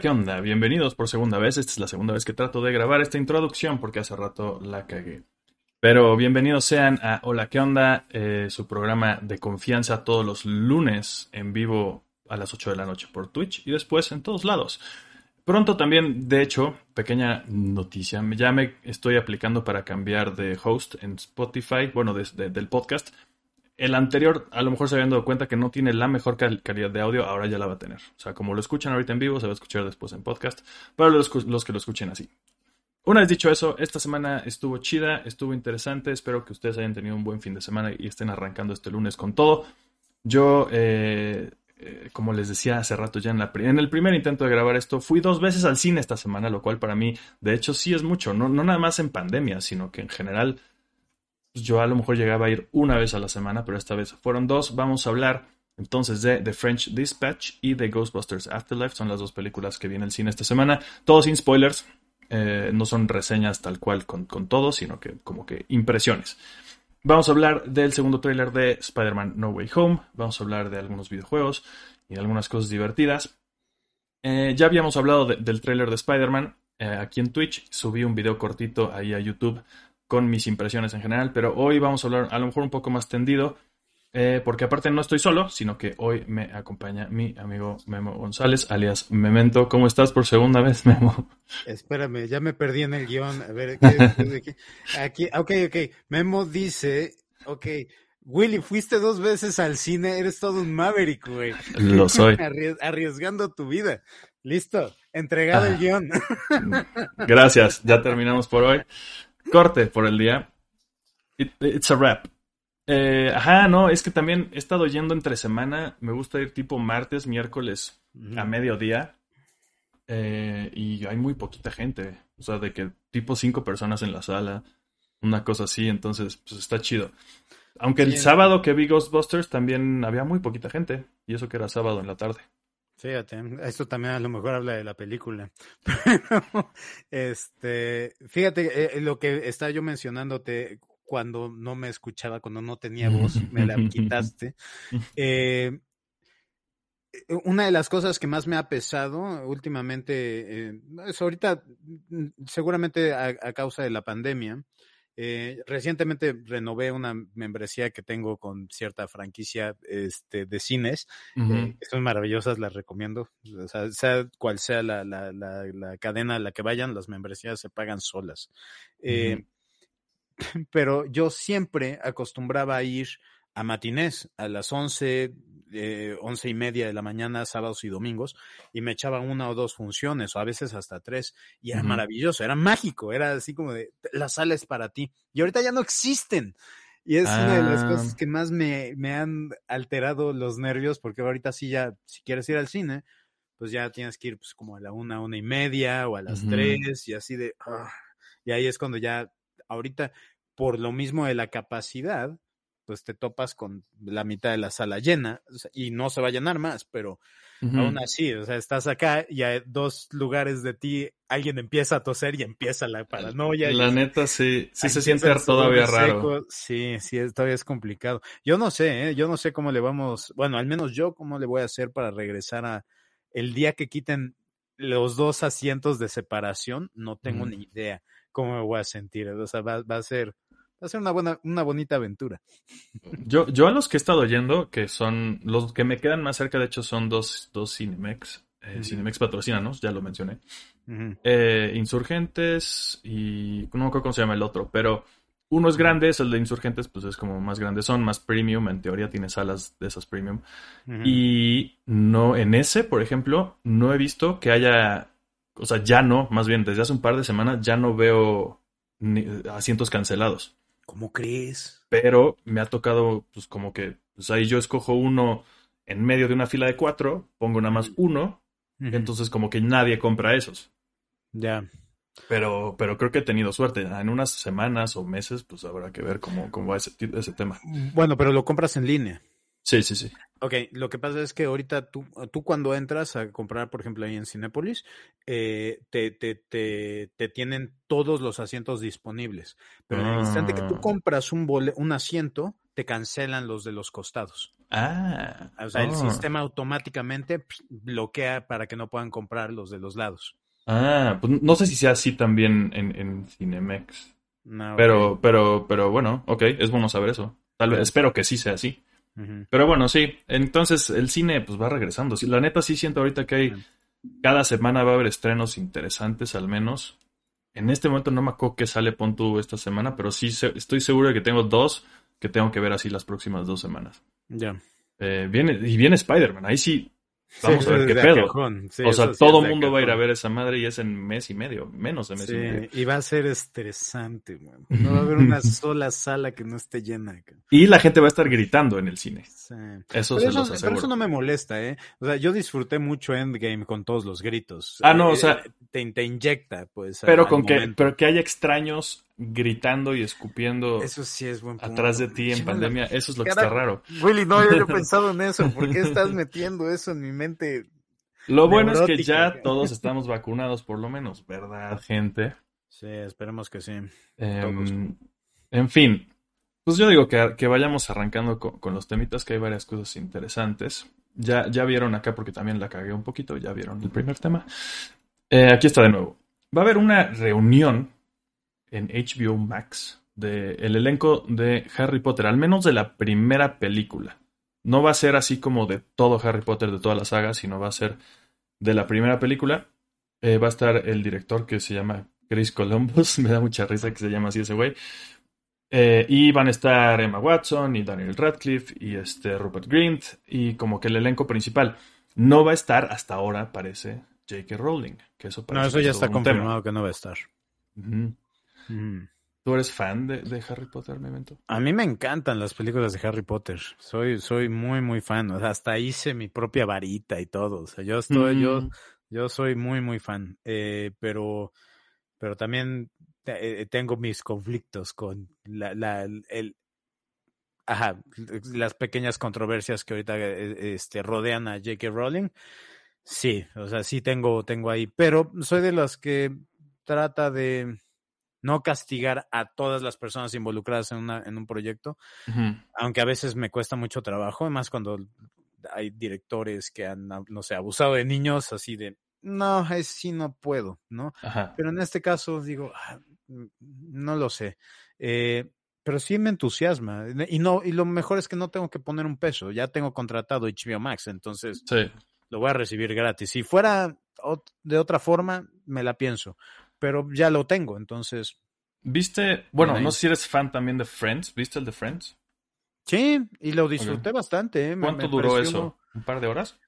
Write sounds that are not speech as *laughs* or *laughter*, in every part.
¿qué onda? Bienvenidos por segunda vez. Esta es la segunda vez que trato de grabar esta introducción porque hace rato la cagué. Pero bienvenidos sean a Hola, ¿qué onda? Eh, su programa de confianza todos los lunes en vivo a las 8 de la noche por Twitch y después en todos lados. Pronto también, de hecho, pequeña noticia, ya me estoy aplicando para cambiar de host en Spotify, bueno, del podcast el anterior a lo mejor se habían dado cuenta que no tiene la mejor calidad de audio, ahora ya la va a tener. O sea, como lo escuchan ahorita en vivo, se va a escuchar después en podcast, para los, que lo escuchen así. Una vez dicho eso, esta semana estuvo chida, estuvo interesante, espero que ustedes hayan tenido un buen fin de semana y estén arrancando este lunes con todo. Yo, eh, eh, como les decía hace rato ya en, la, en el primer intento de grabar esto, fui dos veces al cine esta semana, lo cual para mí, de hecho, sí es mucho, no, no nada más en pandemia, sino que en general yo a lo mejor llegaba a ir una vez a la semana, pero esta vez fueron dos. Vamos a hablar entonces de The French Dispatch y de Ghostbusters Afterlife. Son las dos películas que viene el cine esta semana. Todos sin spoilers. Eh, no son reseñas tal cual con, con todo, sino que como que impresiones. Vamos a hablar del segundo tráiler de Spider-Man No Way Home. Vamos a hablar de algunos videojuegos y de algunas cosas divertidas. Eh, ya habíamos hablado del tráiler de Spider-Man eh, aquí en Twitch. Subí un video cortito ahí a YouTube con mis impresiones en general, pero hoy vamos a hablar a lo mejor un poco más tendido, eh, porque aparte no estoy solo, sino que hoy me acompaña mi amigo Memo González, alias Memento. ¿Cómo estás por segunda vez, Memo? Espérame, ya me perdí en el guion. A ver, ¿qué, aquí, ok, ok. Memo dice, ok, Willy, fuiste dos veces al cine, eres todo un maverick, güey. Lo *laughs* soy. arriesgando tu vida. Listo, entregado el ah. guion. *laughs* Gracias, ya terminamos por hoy. Corte por el día. it's a wrap. Eh, ajá, no, es que también he estado yendo entre semana. Me gusta ir tipo martes, miércoles a mediodía. Eh, y hay muy poquita gente. O sea, de que tipo cinco personas en la sala. Una cosa así, entonces, pues está chido. Aunque el sábado que vi Ghostbusters también había muy poquita gente. Y eso que era sábado en la tarde. Fíjate, esto también a lo mejor habla de la película. *laughs* Pero, este, fíjate, eh, lo que estaba yo mencionándote cuando no me escuchaba, cuando no tenía voz, me la quitaste. *laughs* Eh, una de las cosas que más me ha pesado últimamente, eh, es ahorita mm, seguramente a, causa de la pandemia, eh, recientemente renové una membresía que tengo con cierta franquicia este, de cines, eh, son maravillosas, las recomiendo. O sea, sea cual sea la, la, la, cadena a la que vayan, las membresías se pagan solas. Eh, *laughs* pero yo siempre acostumbraba a ir a matinés a las 11, eh, once y media de la mañana, sábados y domingos, y me echaba una o dos funciones, o a veces hasta tres, y era maravilloso, era mágico, era así como de, la sala es para ti. Y ahorita ya no existen. Y es una de las cosas ah. que más me, me, han alterado los nervios, porque ahorita sí ya, si quieres ir al cine, pues ya tienes que ir pues como a la una, una y media, o a las tres, y así de, ah, y ahí es cuando ya, ahorita, por lo mismo de la capacidad, pues te topas con la mitad de la sala llena y no se va a llenar más, pero aún así, o sea, estás acá y a dos lugares de ti alguien empieza a toser y empieza la paranoia. La neta sí, sí se siente todavía raro. Sí, sí, todavía es complicado. Yo no sé, ¿eh? yo no sé cómo le vamos, bueno, al menos yo cómo le voy a hacer para regresar a el día que quiten los dos asientos de separación, no tengo ni idea cómo me voy a sentir, o sea, va, va a ser va a ser una buena, una bonita aventura. Yo, yo a los que he estado yendo, que son los que me quedan más cerca, de hecho, son dos, dos Cinemex. Eh, Cinemex patrocinanos, ya lo mencioné. Eh, Insurgentes y no me acuerdo cómo se llama el otro, pero uno es grande, es el de Insurgentes, pues es como más grande, son más premium, en teoría tiene salas de esas premium. Y no, en ese, por ejemplo, no he visto que haya, o sea, ya no, más bien desde hace un par de semanas ya no veo asientos cancelados. ¿Cómo crees? Pero me ha tocado, pues como que, pues ahí yo escojo uno en medio de una fila de cuatro, pongo nada más uno, entonces como que nadie compra esos. Ya. Pero, pero creo que he tenido suerte. En unas semanas o meses, pues habrá que ver cómo, cómo va ese, ese tema. Bueno, pero lo compras en línea. Sí, sí, sí. Ok, lo que pasa es que ahorita tú, tú cuando entras a comprar, por ejemplo, ahí en Cinépolis, eh, te, te, te, te, tienen todos los asientos disponibles. Pero en el instante que tú ah. compras un, un asiento, te cancelan los de los costados. Ah. O sea, el oh. sistema automáticamente psh, bloquea para que no puedan comprar los de los lados. Ah, pues no sé si sea así también en, en Cinemex. No. Pero, pero, pero bueno, ok, es bueno saber eso. Tal vez, espero que sí sea así. Pero bueno, sí. Entonces el cine pues va regresando. Sí, la neta sí siento ahorita que hay cada semana va a haber estrenos interesantes al menos. En este momento no me acuerdo qué sale pon tú esta semana, pero sí se- estoy seguro de que tengo dos que tengo que ver así las próximas dos semanas. Ya. Eh, viene, y viene Spider-Man, ahí sí. Vamos Sí, a ver qué pedo. Sí, o sea, todo el mundo va a ir a ver esa madre y es en mes y medio, menos de mes y medio. Y va a ser estresante, man. *laughs* No va a haber una sola sala que no esté llena. Y la gente va a estar gritando en el cine. Eso Pero se eso, los pero eso no me molesta, ¿eh? O sea, yo disfruté mucho Endgame con todos los gritos. Ah, no, o Eh, sea- Te, te inyecta, pues. Pero al con que, pero que haya extraños gritando y escupiendo Eso sí es buen punto. atrás de ti en pandemia, eso es lo que está raro. Willy, no, he *laughs* pensado en eso. ¿Por qué estás metiendo eso en mi mente? Lo bueno es que ya todos *laughs* estamos vacunados, por lo menos, ¿verdad, gente? Sí, esperemos que sí. Em, en fin, pues yo digo que, que vayamos arrancando con, con los temitas, que hay varias cosas interesantes. Ya, ya vieron acá, porque también la cagué un poquito, ya vieron el primer tema. Eh, aquí está de nuevo. Va a haber una reunión en HBO Max del elenco de Harry Potter, al menos de la primera película. No va a ser así como de todo Harry Potter, de toda la saga, sino va a ser de la primera película. Eh, va a estar el director que se llama Chris Columbus, *laughs* me da mucha risa que se llama así ese güey. Eh, y van a estar Emma Watson y Daniel Radcliffe y este Rupert Grint y como que el elenco principal. No va a estar hasta ahora, parece, J.K. Rowling, que eso No, eso ya es está tema. confirmado que no va a estar. Ujú. Ujú. ¿Tú eres fan de, de Harry Potter, Memento? A mí me encantan las películas de Harry Potter. Soy, soy muy, muy fan. O sea, hasta hice mi propia varita y todo. O sea, yo estoy, yo, Mm. yo soy muy, muy fan. Eh, pero, pero también eh, tengo mis conflictos con la, la, el, ajá, las pequeñas controversias que ahorita eh, este, rodean a J.K. Rowling. Sí, o sea, sí tengo, tengo ahí. Pero soy de las que trata de no castigar a todas las personas involucradas en, una, en un proyecto, aunque a veces me cuesta mucho trabajo, más cuando hay directores que han, no sé, abusado de niños, así de, no, es sí no puedo, ¿no? Ajá. Pero en este caso digo, ah, no lo sé. Eh, pero sí me entusiasma. Y no, y lo mejor es que no tengo que poner un peso. Ya tengo contratado HBO Max, entonces Sí. lo voy a recibir gratis. Si fuera de otra forma, me la pienso. Pero ya lo tengo, entonces. ¿Viste? Bueno, no sé si eres fan también de Friends. ¿Viste el de Friends? Sí, y lo disfruté bastante. ¿eh? ¿Cuánto me duró eso? ¿Un par de horas?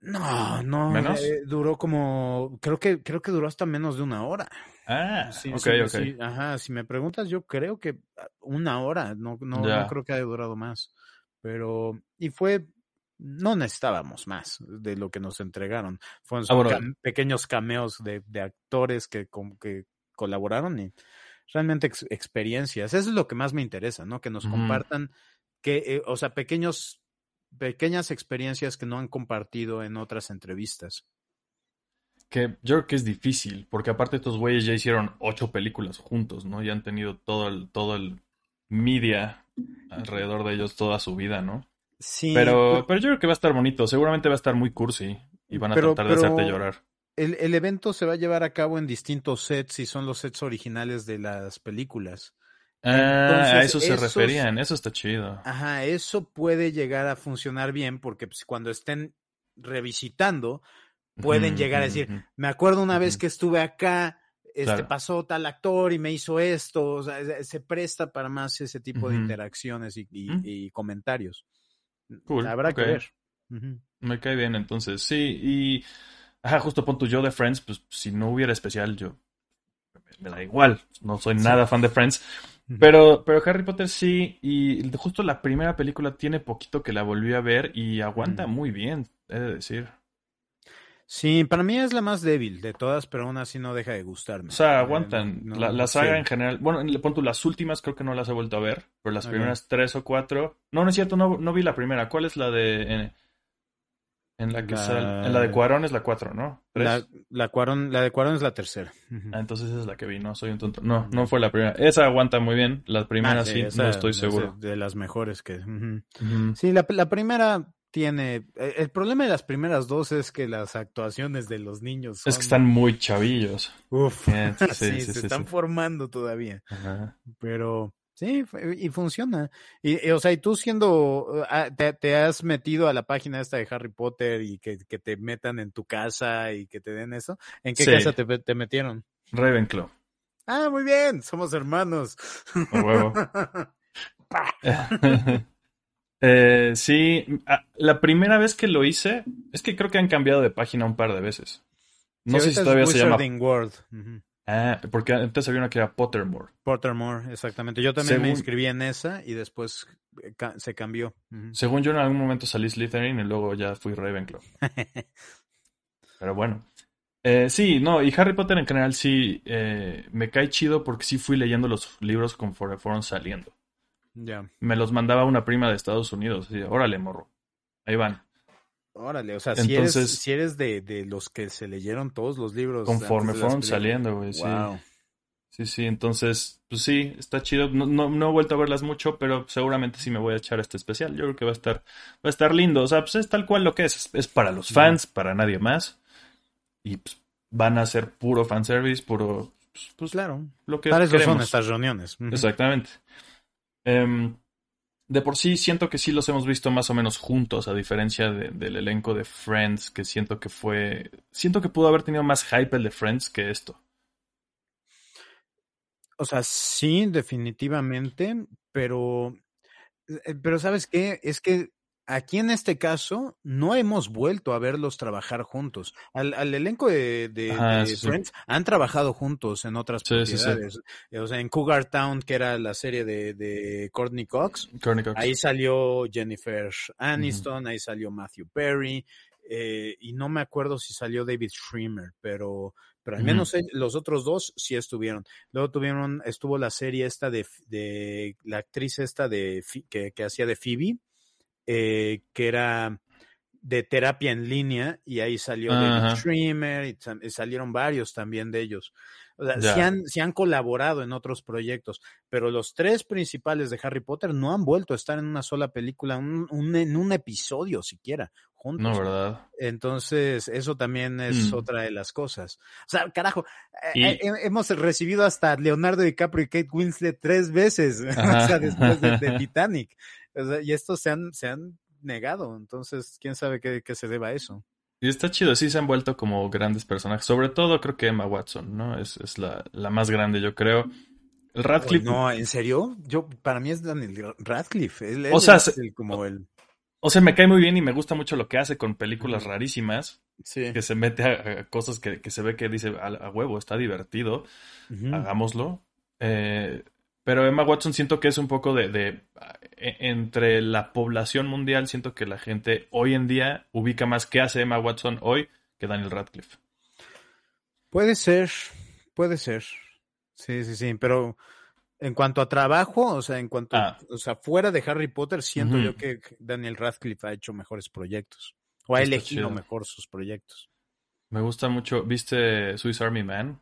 No, no. ¿Menos? eh, duró como. Creo que, creo que duró hasta menos de una hora. Ah, Sí, ok, sí, ok. sí, ajá, si me preguntas, yo creo que ah, una hora, no, no, no creo que haya durado más. Pero, y fue, no necesitábamos más de lo que nos entregaron. Fueron Ah, bueno. cam- pequeños cameos de, de actores que, com- que colaboraron y realmente ex- experiencias. Eso es lo que más me interesa, ¿no? Que nos compartan, que, eh, o sea, pequeños, pequeñas experiencias que no han compartido en otras entrevistas. Que yo creo que es difícil, porque aparte estos güeyes ya hicieron ocho películas juntos, ¿no? Ya han tenido todo el, todo el media alrededor de ellos toda su vida, ¿no? Sí, Pero, pero yo creo que va a estar bonito, seguramente va a estar muy cursi y van a Pero- tratar de pero- hacerte llorar. El, el evento se va a llevar a cabo en distintos sets y son los sets originales de las películas. Ah, a eso se esos- referían, eso está chido. Ajá, eso puede llegar a funcionar bien porque pues, cuando estén revisitando, pueden llegar a decir, me acuerdo una vez que estuve acá, este Claro. pasó tal actor y me hizo esto, o sea, se- presta para más ese tipo de interacciones y, y- Ujú. y comentarios. Cool, Habrá que ver. Me cae bien, entonces, sí, y... Ajá, justo pon tu yo de Friends, pues si no hubiera especial, yo... Me da igual, no soy Sí. nada fan de Friends, pero, pero Harry Potter sí, y justo la primera película tiene poquito que la volví a ver y aguanta muy bien, he de decir. Sí, para mí es la más débil de todas, pero aún así no deja de gustarme. O sea, Eh, aguantan. no- la, la saga sí. en general, bueno, le pon tú las últimas creo que no las he vuelto a ver, pero las primeras tres o cuatro... No, no es cierto, no, no vi la primera. ¿Cuál es la de... En la que La- sale- en la de Cuarón es la 4, ¿no? ¿Tres? La, la, Cuarón, la de Cuarón es la tercera. Ah, entonces esa es la que vi, no soy un tonto. No, no fue la primera. Esa aguanta muy bien. La primera Ah, sí, esa no estoy es seguro. De, de las mejores que. ujú. Ujú. Sí, la, la primera tiene. eh, El problema de las primeras dos es que las actuaciones de los niños son. Es que están muy chavillos. Uf, sí, *laughs* sí, sí, se están formando todavía. Ajá. Pero sí, y funciona. Y, y, o sea, y tú siendo, ah, te, te has metido a la página esta de Harry Potter y que, que te metan en tu casa y que te den eso. ¿En qué Sí. casa te, te metieron? Ravenclaw. Ah, muy bien, somos hermanos. A huevo. *laughs* *laughs* Eh, sí, la primera vez que lo hice, es que creo que han cambiado de página un par de veces. No sé si todavía se llama. Ah, porque antes había una que era Pottermore. Pottermore, exactamente. Yo también me inscribí en esa y después eh, ca- se cambió. Según yo, en algún momento salí Slytherin y luego ya fui Ravenclaw. *laughs* Pero bueno. Eh, sí, no, y Harry Potter en general sí eh, me cae chido porque sí fui leyendo los libros conforme fueron saliendo. Ya. Me los mandaba una prima de Estados Unidos. Y, órale, morro. Ahí van. Órale, o sea, si eres, si eres de, de los que se leyeron todos los libros. Conforme fueron saliendo, güey. Sí. Wow. Sí, sí, entonces, pues sí, está chido. No, no, no he vuelto a verlas mucho, pero seguramente sí me voy a echar este especial. Yo creo que va a estar, va a estar lindo. O sea, pues es tal cual lo que es. Es, para los fans, para nadie más. Y pues, van a ser puro fanservice, puro, pues, pues, claro. lo que Para eso son estas reuniones. Exactamente. Em, de por sí siento que sí los hemos visto más o menos juntos, a diferencia de- del elenco de Friends, que siento que fue... Siento que pudo haber tenido más hype el de Friends que esto. O sea, sí, definitivamente, pero, eh, pero ¿sabes qué? Es que aquí en este caso no hemos vuelto a verlos trabajar juntos. Al, al elenco de, de- Ajá, de sí, sí. Friends han trabajado juntos en otras Sí, propiedades. Eh, O sea, en Cougar Town, que era la serie de, de Courtney Cox, Courtney Cox. ahí salió Jennifer Aniston, ahí salió Matthew Perry, eh, y no me acuerdo si salió David Schwimmer, pero, pero al menos los otros dos sí estuvieron. Luego tuvieron, estuvo la serie esta de, de la actriz esta de que, que hacía de Phoebe, eh, que era de terapia en línea, y ahí salió David. Schwimmer, y, salieron varios también de ellos. O sea, Ya. sí han, sí han colaborado en otros proyectos, pero los tres principales de Harry Potter no han vuelto a estar en una sola película, un- un- en un episodio siquiera, juntos. No, ¿verdad? Entonces, eso también es Mm. otra de las cosas. O sea, carajo, eh, Y- eh, hemos recibido hasta Leonardo DiCaprio y Kate Winslet tres veces, *laughs* o sea, después de, de *laughs* Titanic. Y estos se han, se han negado, entonces, quién sabe qué, qué se deba a eso. Y está chido, sí se han vuelto como grandes personajes. Sobre todo creo que Emma Watson, ¿no? Es, es la, la más grande, yo creo. El Radcliffe, No, ¿en serio? Yo, para mí es Daniel Radcliffe. Él, O sea, es se- el- como el... o sea, me cae muy bien y me gusta mucho lo que hace con películas rarísimas, Sí. que se mete a, a cosas que, que se ve que dice a, a huevo, está divertido, hagámoslo. Eh, pero Emma Watson siento que es un poco de, de e- entre la población mundial, siento que la gente hoy en día ubica más qué hace Emma Watson hoy que Daniel Radcliffe. Puede ser, puede ser. Sí, sí, sí, pero en cuanto a trabajo, o sea, en cuanto, Ah. o sea, fuera de Harry Potter, siento yo que Daniel Radcliffe ha hecho mejores proyectos. O ha Está elegido chido. mejor sus proyectos. Me gusta mucho, ¿viste Swiss Army Man?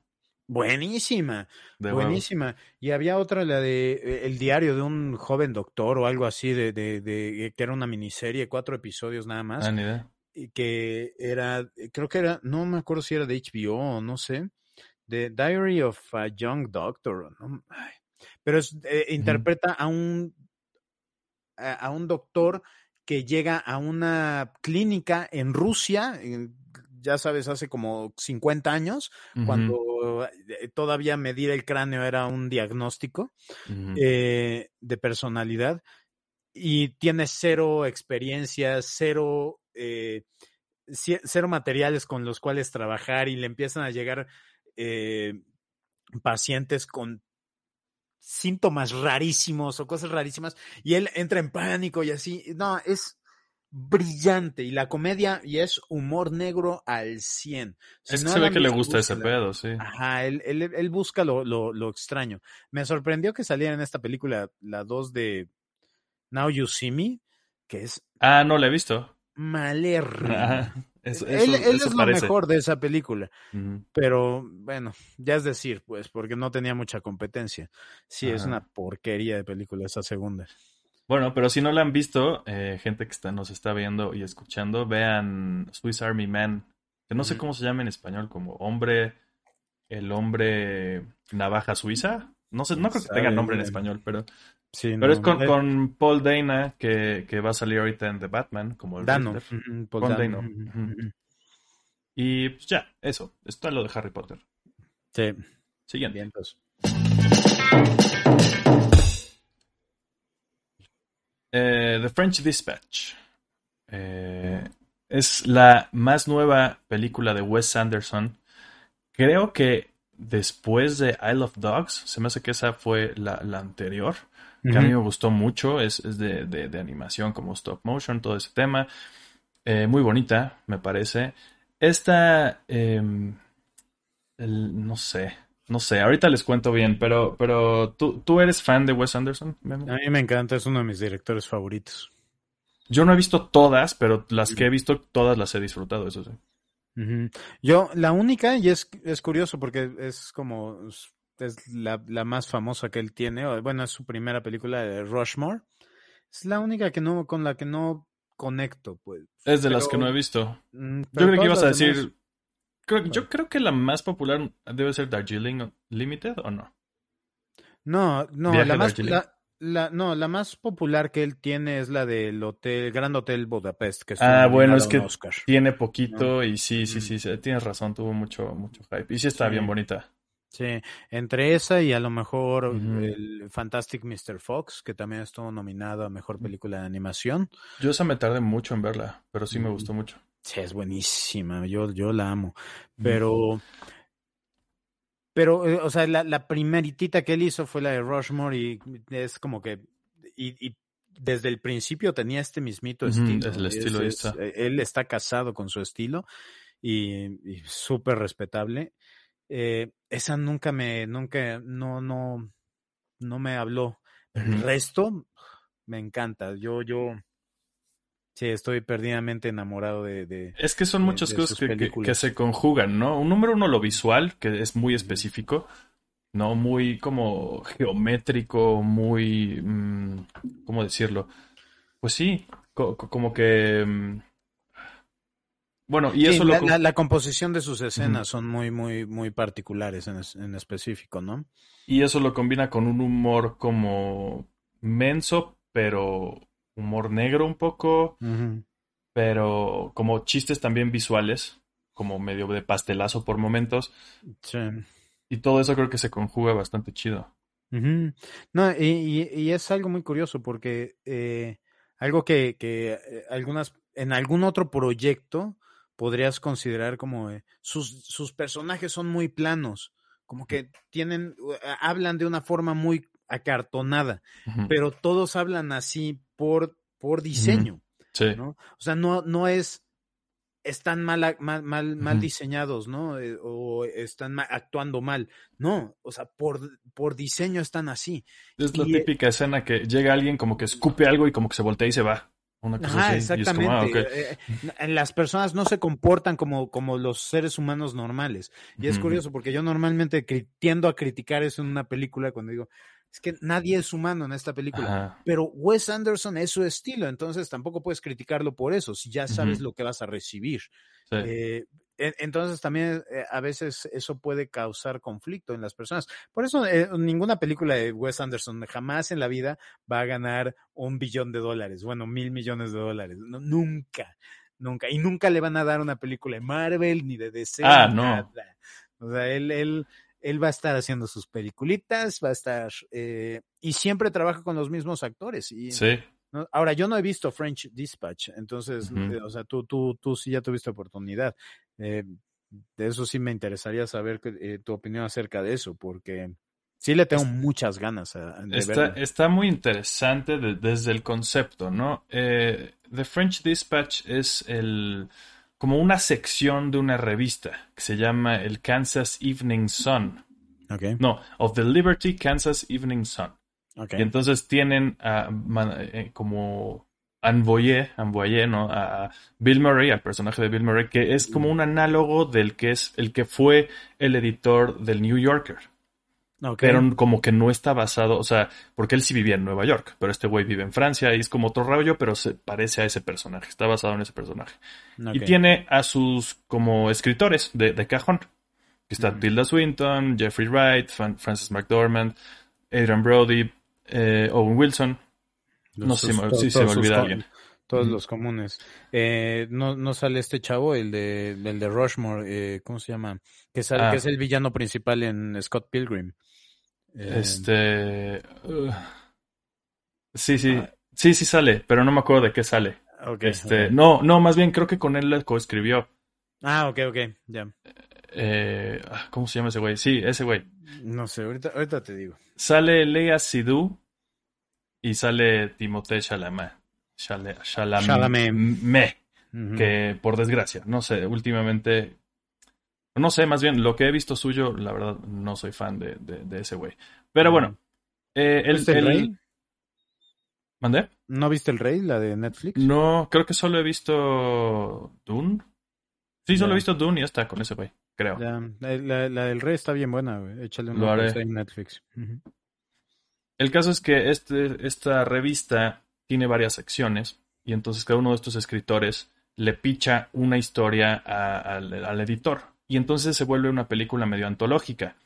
Buenísima, De buenísima. Y había otra, la de eh, El diario de un joven doctor o algo así, de, de, de que era una miniserie, cuatro episodios nada más. Ah, ni idea. y que era, creo que era, no me acuerdo si era de HBO o no sé, The Diary of a Young Doctor, ¿no? Ay, pero es, eh, interpreta a un a, a un doctor que llega a una clínica en Rusia, en- ya sabes, hace como 50 años, cuando eh, todavía medir el cráneo era un diagnóstico eh, de personalidad y tiene cero experiencias, cero, eh, cero materiales con los cuales trabajar y le empiezan a llegar eh, pacientes con síntomas rarísimos o cosas rarísimas y él entra en pánico y así. No, es brillante y la comedia y es humor negro al 100. Si es que se ve que le gusta ese pedo, sí. Ajá, él, él, él busca lo, lo, lo extraño. Me sorprendió que saliera en esta película la 2 de Now You See Me, que es, Ah, no la he visto. eso- él eso- él eso es lo mejor de esa película. Pero bueno, ya es decir, pues, porque no tenía mucha competencia. Sí, es una porquería de película esa segunda. Bueno, pero si no la han visto, eh, gente que está, nos está viendo y escuchando, vean Swiss Army Man, que no sé cómo se llama en español, como hombre, el hombre navaja suiza. No sé, no creo que tenga nombre en español, pero, Sí, pero es con, eh, con Paul Dana, que, que va a salir ahorita en The Batman, como el Dano. Paul Paul Dano. Y pues ya, eso, está lo de Harry Potter. Sí, Siguiente. bien, pues. Eh, The French Dispatch. Eh, es la más nueva película de Wes Anderson. Creo que después de Isle of Dogs, se me hace que esa fue la, la anterior, que a mí me gustó mucho. Es, es de, de- de animación como stop motion, todo ese tema. Eh, muy bonita, me parece. Esta, em, el- no sé, no sé, ahorita les cuento bien, pero, pero ¿tú, ¿tú eres fan de Wes Anderson? A mí me encanta, es uno de mis directores favoritos. Yo no he visto todas, pero las que he visto, todas las he disfrutado, eso sí. Yo, la única, y es, es curioso porque es como, es la, la más famosa que él tiene, bueno, es su primera película de Rushmore. Es la única que no, con la que no conecto, pues. Es de las que no he visto. Mm, Yo creo que ibas a decir. Creo- yo creo que la más popular debe ser Darjeeling Limited o no. No, no, Viaje la más, la, la- no, la más popular que él tiene es la del hotel, Grand Hotel Budapest, que Ah, bueno, es que Oscar. tiene poquito y sí, sí, Mm. sí, sí, tienes razón, tuvo mucho, mucho hype. Y sí está Sí. bien bonita. Sí, entre esa y a lo mejor el Fantastic Mr. Fox, que también estuvo nominado a Mejor Película de Animación. Yo esa me tardé mucho en verla, pero sí me Mm. gustó mucho. Sí, es buenísima, yo, yo la amo. Pero, pero, eh, o sea, la, la primeritita que él hizo fue la de Rushmore y es como que, y, y desde el principio tenía este mismito estilo. es el estilo, ahí está. eh, él está casado con su estilo y, y súper respetable. Eh, esa nunca me, nunca, no, no, no me habló. El resto me encanta. Yo, yo, sí, estoy perdidamente enamorado de, de, Es que son de- muchas de cosas que, que- que películas. se conjugan, ¿no? Un número uno, lo visual, que es muy específico, ¿no? Muy como geométrico, muy... mm, ¿Cómo decirlo? Pues sí, co- co- como que... mm, Bueno, y Sí, eso lo... la, con- la- la composición de sus escenas son muy, muy, muy particulares en, es- en específico, ¿no? Y eso lo combina con un humor como menso, pero humor negro un poco, pero como chistes también visuales, como medio de pastelazo por momentos. Sí. Y todo eso creo que se conjuga bastante chido. No, y, y- y es algo muy curioso porque eh, algo que, que eh, algunas, en algún otro proyecto podrías considerar como eh, sus, sus personajes son muy planos, como que tienen, hablan de una forma muy acartonada, pero todos hablan así por, por diseño. Sí. ¿no? O sea, no, no es, están mal, mal, mal, mal diseñados, ¿no? Eh, o están actuando mal. No, o sea, por, por diseño están así. Es la Y, eh, típica escena que llega alguien como que escupe algo y como que se voltea y se va. Una cosa Ajá, así. Como, ah, exactamente. Eh, eh, las personas no se comportan como, como los seres humanos normales. Y es curioso porque yo normalmente tiendo a criticar eso en una película cuando digo, es que nadie es humano en esta película. Ajá. Pero Wes Anderson es su estilo, entonces tampoco puedes criticarlo por eso, si ya sabes lo que vas a recibir. Sí. Eh, en- entonces también eh, a veces eso puede causar conflicto en las personas. Por eso eh, ninguna película de Wes Anderson jamás en la vida va a ganar un billón de dólares, bueno, mil millones de dólares. No, nunca, nunca. Y nunca le van a dar una película de Marvel ni de DC. Ah, no. nada. O sea, él, él, él va a estar haciendo sus peliculitas, va a estar... eh, y siempre trabaja con los mismos actores. Y, Sí. ¿no? Ahora, yo no he visto French Dispatch, entonces, eh, o sea, tú, tú, tú sí ya tuviste oportunidad. Eh, de eso sí me interesaría saber que- eh, tu opinión acerca de eso, porque sí le tengo muchas ganas a, de Está, está muy interesante de- desde el concepto, ¿no? The French Dispatch es el como una sección de una revista que se llama el Kansas Evening Sun. No, of the Liberty Kansas Evening Sun. ok. Y entonces tienen man- eh, como envoyé ¿no? a Bill Murray, al personaje de Bill Murray, que es como un análogo del que es el que fue el editor del New Yorker. Okay. Pero como que no está basado, o sea, porque él sí vivía en Nueva York, pero este güey vive en Francia y es como otro rollo, pero se parece a ese personaje, está basado en ese personaje. Y tiene a sus como escritores de, de cajón. Que está. Tilda Swinton, Jeffrey Wright, Fan- Francis McDormand, Adrian Brody, eh, Owen Wilson. Los- no sé si, se me olvida alguien. Todos los comunes. Eh, no, no sale este chavo, el de, el de Rushmore, eh, ¿cómo se llama? Que, sale, Ah. que es el villano principal en Scott Pilgrim. Eh, Este. uh, sí, sí. Ah. Sí, sí sale, pero no me acuerdo de qué sale. Este, no, no, más bien creo que con él la coescribió. Ah, ok, ok, ya. Eh, ah, ¿Cómo se llama ese güey? Sí, ese güey. No sé, ahorita, ahorita te digo. Sale Lea Sidhu y sale Timothée Chalamet. Chalamet. Chalamet. Me, que por desgracia, no sé, últimamente, no sé, más bien lo que he visto suyo, la verdad, no soy fan de, de- de ese güey. Pero bueno, eh, él, ¿Viste el él- Rey? ¿Mandé? ¿No viste el Rey, la de Netflix? No, creo que solo he visto Dune. Sí, solo he visto Dune y ya está con ese güey, creo. Ya, la, la- la del Rey está bien buena, güey. Échale una en Netflix. El caso es que este, esta revista tiene varias secciones y entonces cada uno de estos escritores le picha una historia a- al, al editor y entonces se vuelve una película medio antológica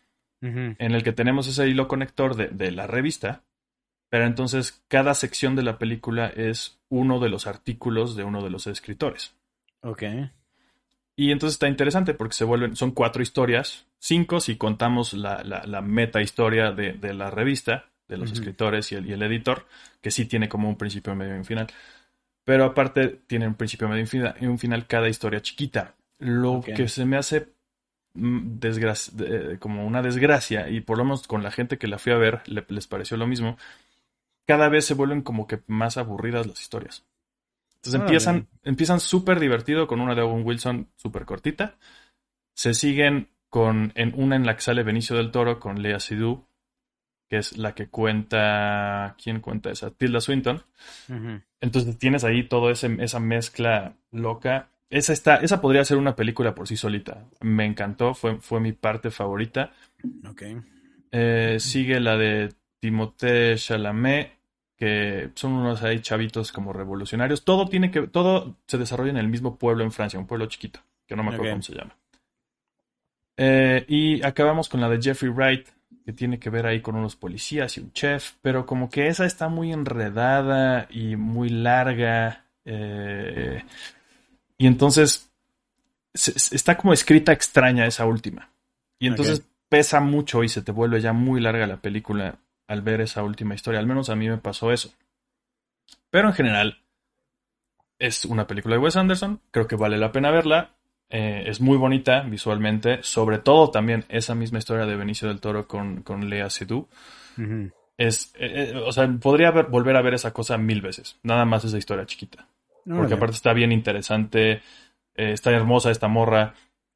en el que tenemos ese hilo conector de, de la revista, pero entonces cada sección de la película es uno de los artículos de uno de los escritores. Ok. Y entonces está interesante porque se vuelven, son cuatro historias, cinco si contamos la, la, la meta historia de, de la revista, de los escritores y el, y el editor, que sí tiene como un principio, medio y un final. Pero aparte tiene un principio, medio y un final, cada historia chiquita. Lo que se me hace desgracia- de- como una desgracia, y por lo menos con la gente que la fui a ver le- les pareció lo mismo, cada vez se vuelven como que más aburridas las historias. Entonces empiezan, empiezan súper divertido con una de Owen Wilson súper cortita. Se siguen con en una en la que sale Benicio del Toro con Lea Seydoux, que es la que cuenta. ¿Quién cuenta esa? Tilda Swinton. Entonces tienes ahí toda esa mezcla loca. Esa, está, esa podría ser una película por sí solita. Me encantó, fue, fue mi parte favorita. Eh, sigue la de Timothée Chalamet, que son unos ahí chavitos como revolucionarios. Todo tiene que, todo se desarrolla en el mismo pueblo en Francia, un pueblo chiquito, que no me acuerdo cómo se llama. Eh, y acabamos con la de Jeffrey Wright, que tiene que ver ahí con unos policías y un chef, pero como que esa está muy enredada y muy larga. eh, y entonces se- se- está como escrita extraña esa última. Y entonces pesa mucho y se te vuelve ya muy larga la película al ver esa última historia. Al menos a mí me pasó eso. Pero en general es una película de Wes Anderson. Creo que vale la pena verla. Eh, es muy bonita visualmente. Sobre todo también esa misma historia de Benicio del Toro con, con Lea Seydoux. Es, eh, eh, o sea, podría ver- volver a ver esa cosa mil veces. Nada más esa historia chiquita. Porque aparte está bien interesante, eh, está hermosa esta morra.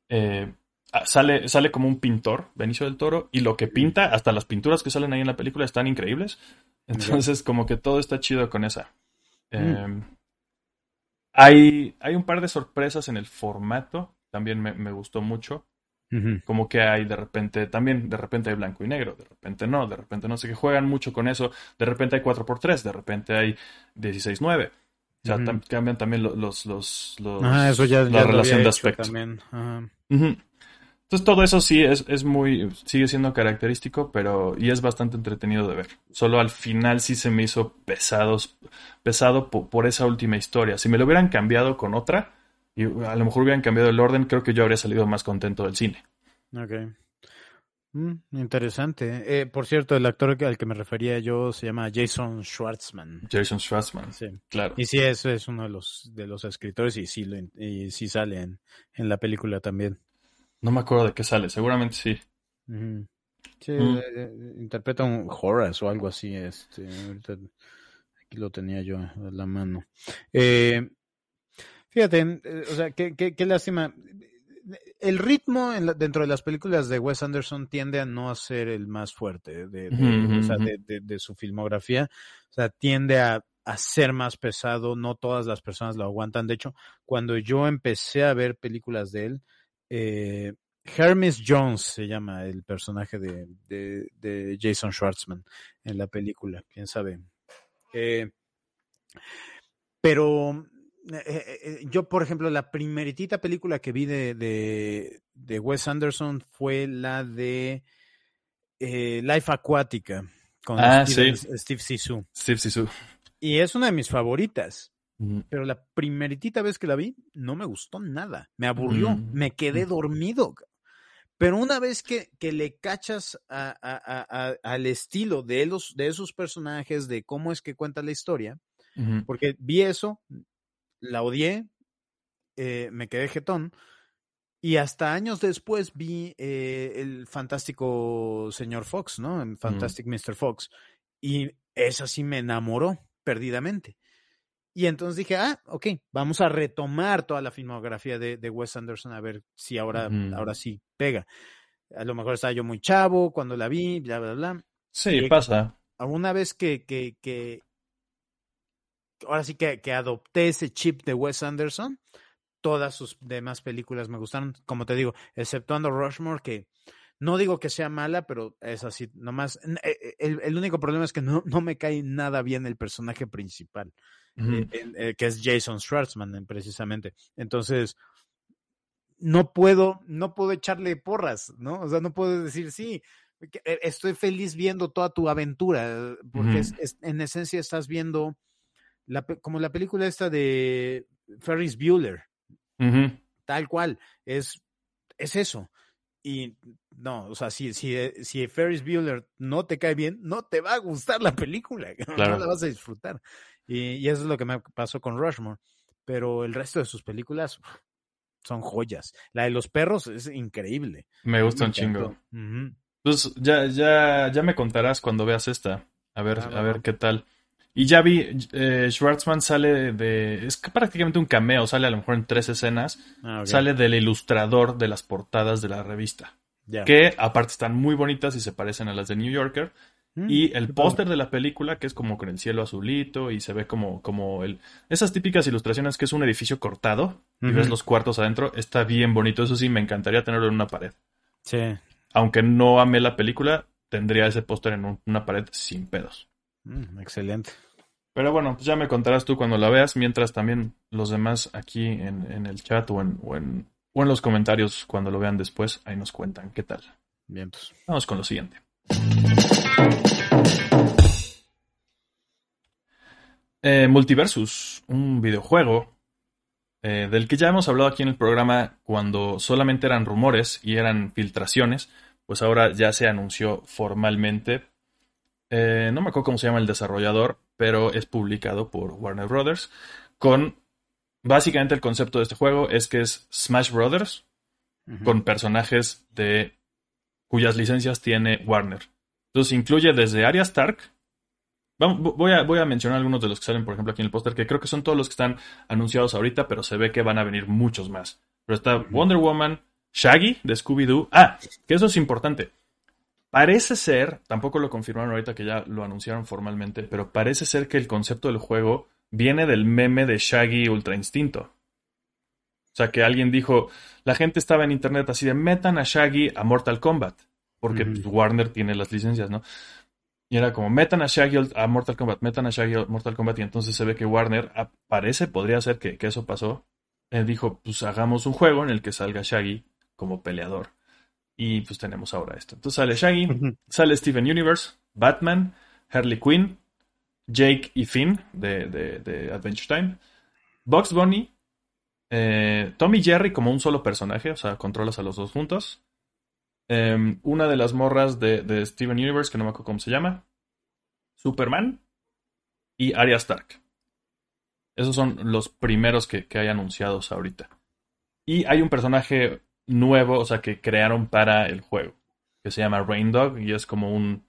eh, ah, sale, sale como un pintor, Benicio del Toro, y lo que pinta, hasta las pinturas que salen ahí en la película están increíbles. Entonces, como que todo está chido con esa. Eh, hay, hay un par de sorpresas en el formato, también me, me gustó mucho. Como que hay de repente, también de repente hay blanco y negro, de repente no, de repente no sé que juegan mucho con eso, de repente hay 4x3, de repente hay 16-9. O sea, cambian también lo- los, los, los- Ajá, eso ya, la ya relación de aspecto. también. Ajá. Entonces todo eso sí es, es muy, sigue siendo característico, pero y es bastante entretenido de ver. Solo al final sí se me hizo pesados, pesado po- por, esa última historia. Si me lo hubieran cambiado con otra, y a lo mejor hubieran cambiado el orden, creo que yo habría salido más contento del cine. Ok. Mm, interesante. Eh, por cierto, el actor al que me refería yo se llama Jason Schwartzman. Jason Schwartzman, Sí. claro. Y sí, es, es uno de los, de los escritores y sí, lo y sí sale en, en la película también. No me acuerdo de qué sale, seguramente sí. Sí, Mm. eh, eh, interpreta un Horace o algo así. Este, ahorita aquí lo tenía yo a la mano. Eh, fíjate, o sea, qué, qué, qué lástima. El ritmo en la- dentro de las películas de Wes Anderson tiende a no ser el más fuerte de, de- Ujú, o sea, ujú. de, de- de su filmografía. O sea, tiende a a ser más pesado, no todas las personas lo aguantan. De hecho, cuando yo empecé a ver películas de él, eh, Hermes Jones se llama el personaje de, de, Jason Schwartzman en la película, quién sabe. Eh, pero eh, yo, por ejemplo, la primeritita película que vi de, de, Wes Anderson fue la de Life Aquática con ah, Steve, Steve Sisu. Steve Sisu. Y es una de mis favoritas. Pero la primeritita vez que la vi, no me gustó nada. Me aburrió. Mm. Me quedé dormido. Pero una vez que, que le cachas al estilo de, los, de esos personajes, de cómo es que cuenta la historia, porque vi eso, la odié, eh, me quedé jetón, y hasta años después vi eh, el fantástico señor Fox, ¿no? En Fantastic Mr. Fox. Y eso sí me enamoró perdidamente. Y entonces dije, ah, ok, vamos a retomar toda la filmografía de, de Wes Anderson a ver si ahora, ahora sí pega. A lo mejor estaba yo muy chavo cuando la vi, bla, bla, bla. Sí, pasa. Una vez que, que, que ahora sí que, que adopté ese chip de Wes Anderson, todas sus demás películas me gustaron, como te digo, exceptuando Rushmore, que no digo que sea mala, pero es así, nomás. Eh, eh, el, el único problema es que no, no, me cae nada bien el personaje principal, eh, que es Jason Schwartzman, precisamente. Entonces, no puedo, no puedo echarle porras, ¿no? O sea, no puedo decir, sí, estoy feliz viendo toda tu aventura, porque es, en esencia estás viendo la, como la película esta de Ferris Bueller, tal cual, es, es eso. Y no, o sea, si, si, eh, si Ferris Bueller no te cae bien, no te va a gustar la película, *laughs* no la vas a disfrutar. Y, eso es lo que me pasó con Rushmore. Pero el resto de sus películas son joyas. La de los perros es increíble. Me gusta un chingo. Pues ya, ya, ya me contarás cuando veas esta. A ver, ah, a ver qué tal. Y ya vi, eh, Schwartzman sale de. Es prácticamente un cameo, sale a lo mejor en tres escenas. Ah, sale del ilustrador de las portadas de la revista. Que aparte están muy bonitas y se parecen a las de New Yorker. Mm, y el póster de la película, que es como con el cielo azulito y se ve como, como el. Esas típicas ilustraciones que es un edificio cortado y ves los cuartos adentro, está bien bonito. Eso sí, me encantaría tenerlo en una pared. Sí. Aunque no amé la película, tendría ese póster en una pared sin pedos. Mm, excelente. Pero bueno, pues ya me contarás tú cuando la veas, mientras también los demás aquí en, el chat o en, o en, o, en, los comentarios cuando lo vean después, ahí nos cuentan qué tal. Bien, pues. Vamos con lo siguiente. Eh, Multiversus, un videojuego eh, del que ya hemos hablado aquí en el programa cuando solamente eran rumores y eran filtraciones, pues ahora ya se anunció formalmente eh, no me acuerdo cómo se llama el desarrollador, pero es publicado por Warner Brothers. Con básicamente el concepto de este juego es que es Smash Brothers con personajes de cuyas licencias tiene Warner. Entonces incluye desde Arya Stark. voy, a, voy a mencionar algunos de los que salen, por ejemplo, aquí en el póster, que creo que son todos los que están anunciados ahorita, pero se ve que van a venir muchos más. Pero está Wonder Woman, Shaggy de Scooby-Doo. Ah, que eso es importante. Parece ser, tampoco lo confirmaron ahorita que ya lo anunciaron formalmente, pero parece ser que el concepto del juego viene del meme de Shaggy Ultra Instinto. O sea, que alguien dijo, la gente estaba en internet así de metan a Shaggy a Mortal Kombat, porque pues, Warner tiene las licencias, ¿no? Y era como, metan a Shaggy a Mortal Kombat, metan a Shaggy a Mortal Kombat, y entonces se ve que Warner, parece, podría ser que, que eso pasó. Él dijo, pues hagamos un juego en el que salga Shaggy como peleador. Y pues tenemos ahora esto. Entonces sale Shaggy, sale Steven Universe, Batman, Harley Quinn, Jake y Finn de, Adventure Time, Box Bunny, eh, Tommy Jerry como un solo personaje, o sea, controlas a los dos juntos. Em, una de las morras de, Steven Universe, que no me acuerdo cómo se llama. Superman y Arya Stark. Esos son los primeros que, que hay anunciados ahorita. Y hay un personaje nuevo, o sea, que crearon para el juego, que se llama Rain Dog y es como un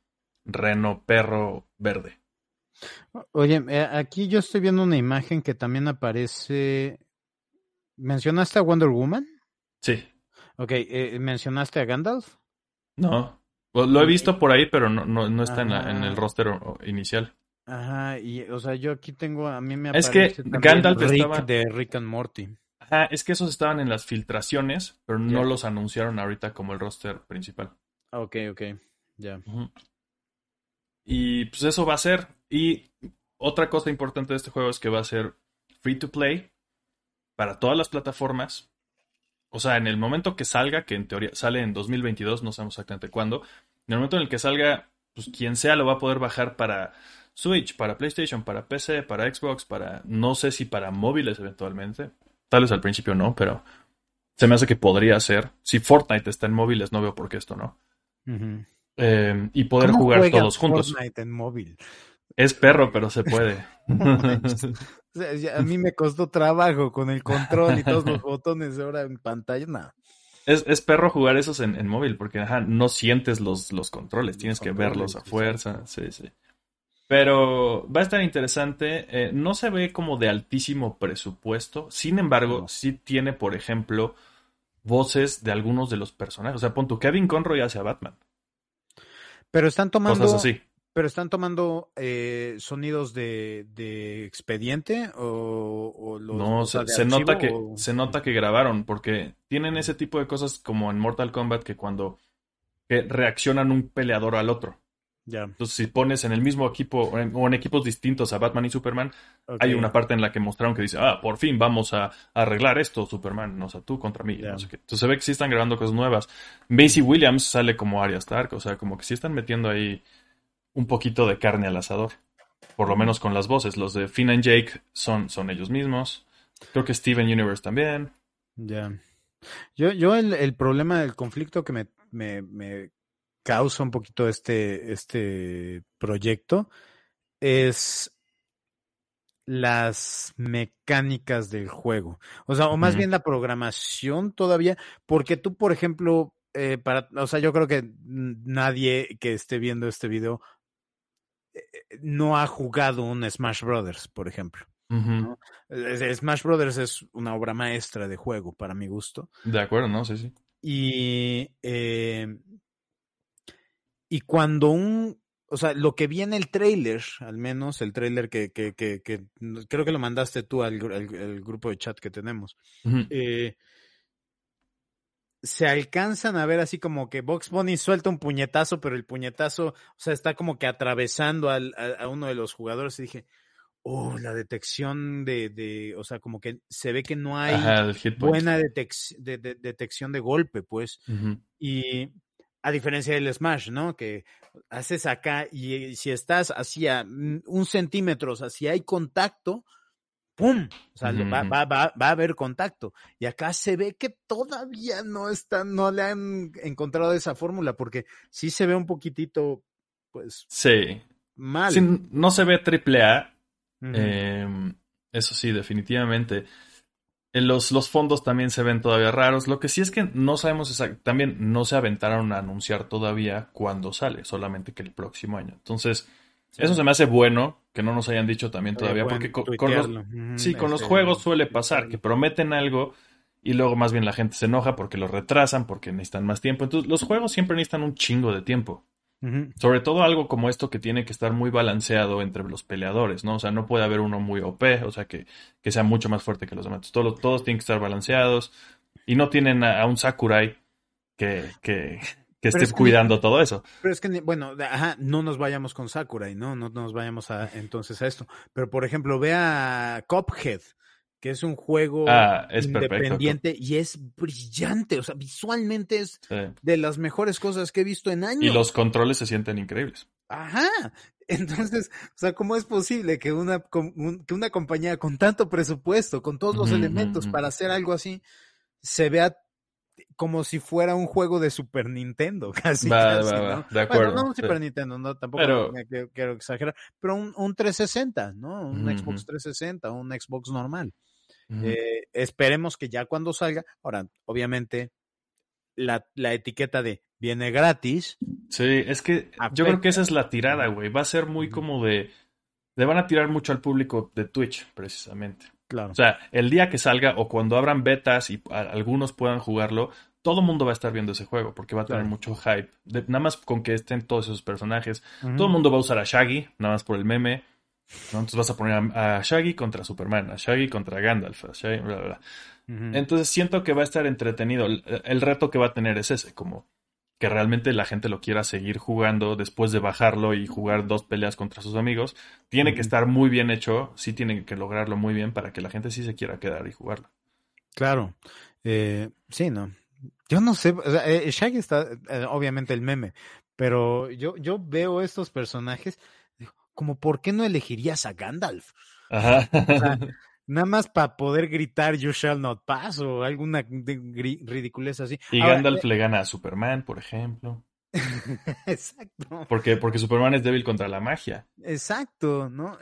reno perro verde. Oye, eh, aquí yo estoy viendo una imagen que también aparece. ¿Mencionaste a Wonder Woman? Sí. Ok, eh, ¿mencionaste a Gandalf? No. Lo he visto por ahí, pero no, no, está en, el ah. roster inicial. Ajá, y o sea, yo aquí tengo, a mí me Es que aparece también Gandalf Rick estaba- de Rick and Morty. Ajá, es que esos estaban en las filtraciones, pero no los anunciaron ahorita como el roster principal. Ah, ok, ok, ya. Y pues eso va a ser. Y otra cosa importante de este juego es que va a ser free to play para todas las plataformas. O sea, en el momento que salga, que en teoría sale en 2022, no sabemos exactamente cuándo, en el momento en el que salga, pues quien sea lo va a poder bajar para Switch, para PlayStation, para PC, para Xbox, para no sé si para móviles eventualmente. Tal vez al principio no, pero se me hace que podría ser. Si Fortnite está en móviles, no veo por qué esto no. Eh, y poder ¿Cómo jugar juegan todos juntos. Fortnite en móvil. Es perro, pero se puede. *laughs* O sea, ya a mí me costó trabajo con el control y todos los *laughs* botones ahora en pantalla, nada. es, es perro jugar esos en, en móvil, porque ajá, no sientes los, los controles, tienes que controles, verlos a fuerza. Sí, sí. Pero va a estar interesante. eh, no se ve como de altísimo presupuesto. Sin embargo, No. sí tiene, por ejemplo, voces de algunos de los personajes. O sea, pon tu Kevin Conroy hace a Batman. Pero están tomando, Cosas así. pero están tomando eh, sonidos de, de expediente o, o los No, o se, sea, de se nota que, o- se nota que grabaron, porque tienen ese tipo de cosas como en Mortal Kombat que cuando que reaccionan un peleador al otro. Ya, Entonces, si pones en el mismo equipo o en, o en equipos distintos a Batman y Superman, hay una parte en la que mostraron que dice, ah, por fin vamos a, a arreglar esto, Superman, o sea, tú contra mí, Ya. no sé qué. Entonces se ve que sí están grabando cosas nuevas. Macy Williams sale como Arya Stark, o sea, como que sí están metiendo ahí un poquito de carne al asador. Por lo menos con las voces. Los de Finn and Jake son, son ellos mismos. Creo que Steven Universe también. Ya. Yo, yo el, el problema del conflicto que me, me, me causa un poquito este, este proyecto es las mecánicas del juego. O sea, o más bien la programación todavía, porque tú, por ejemplo, eh, para, o sea, yo creo que nadie que esté viendo este video eh, no ha jugado un Smash Brothers, por ejemplo. Ujú. Eh, Smash Brothers es una obra maestra de juego, para mi gusto. De acuerdo, ¿no? Sí, sí. Y, eh, y cuando un, o sea, lo que vi en el trailer, al menos el trailer que, que, que, que creo que lo mandaste tú al, gru- al- al grupo de chat que tenemos, eh, se alcanzan a ver así como que Box Bunny suelta un puñetazo, pero el puñetazo, o sea, está como que atravesando al, a, a uno de los jugadores y dije, oh, la detección de, de, o sea, como que se ve que no hay Ajá, buena detec- de- de- detección de golpe, pues. Y a diferencia del Smash, ¿no? Que haces acá y si estás hacia un centímetro, o sea, si hay contacto, ¡pum! O sea, va, va, va, va a haber contacto. Y acá se ve que todavía no están, no le han encontrado esa fórmula, porque sí se ve un poquitito, pues, Sí. mal. Sí, no se ve triple A. Eh, eso sí, definitivamente. Los, los fondos también se ven todavía raros. Lo que sí es que no sabemos exact- También no se aventaron a anunciar todavía cuándo sale, solamente que el próximo año. Entonces, Sí. eso se me hace bueno que no nos hayan dicho también Todavía porque co- con, los, sí, con los este, juegos suele pasar que prometen algo y luego más bien la gente se enoja porque lo retrasan, porque necesitan más tiempo. Entonces, los juegos siempre necesitan un chingo de tiempo. Sobre todo algo como esto que tiene que estar muy balanceado entre los peleadores, ¿no? O sea, no puede haber uno muy OP, o sea, que, que sea mucho más fuerte que los demás. Todos, todos tienen que estar balanceados y no tienen a, a un Sakurai que, que, que esté es que- cuidando todo eso. Pero es que, bueno, ajá, no nos vayamos con Sakurai, ¿no? No nos vayamos a, entonces a esto. Pero, por ejemplo, ve a Cuphead, que es un juego Ah, es perfecto. independiente y es brillante. O sea, visualmente es Sí. de las mejores cosas que he visto en años. Y los controles se sienten increíbles. Ajá. Entonces, o sea, ¿cómo es posible que una, que una compañía con tanto presupuesto, con todos los elementos para hacer algo así, se vea como si fuera un juego de Super Nintendo, *laughs* casi, Va, casi, va, ¿no? de Bueno, acuerdo, no un sí. Super Nintendo, no, tampoco Pero- quiero, quiero exagerar, pero un, un 360, ¿no? Un Ujú, Xbox ujú. 360, un Xbox normal. Eh, esperemos que ya cuando salga, ahora, obviamente, la, la etiqueta de viene gratis, Sí, es que yo creo que esa es la tirada, güey. Va a ser muy como de... Le van a tirar mucho al público de Twitch, precisamente. claro. O sea, el día que salga o cuando abran betas y a- algunos puedan jugarlo, todo el mundo va a estar viendo ese juego porque va a tener Claro. mucho hype. De- nada más con que estén todos esos personajes. Todo el mundo va a usar a Shaggy, nada más por el meme. Entonces vas a poner a, Shaggy contra Superman, a Shaggy contra Gandalf, a Shaggy, bla, bla, bla. Entonces siento que va a estar entretenido. El, reto que va a tener es ese, como que realmente la gente lo quiera seguir jugando después de bajarlo y jugar dos peleas contra sus amigos. Tiene que estar muy bien hecho, sí tiene que lograrlo muy bien para que la gente sí se quiera quedar y jugarlo. Claro, eh, sí, no. Yo no sé, eh, Shaggy está, eh, obviamente el meme, pero yo, yo veo estos personajes como, ¿por qué no elegirías a Gandalf? Ajá. *laughs* nada más para poder gritar You shall not pass o alguna ridiculez así. Y Gandalf eh le gana a Superman, por ejemplo. *laughs* Exacto. Porque, porque Superman es débil contra la magia. Exacto, ¿no?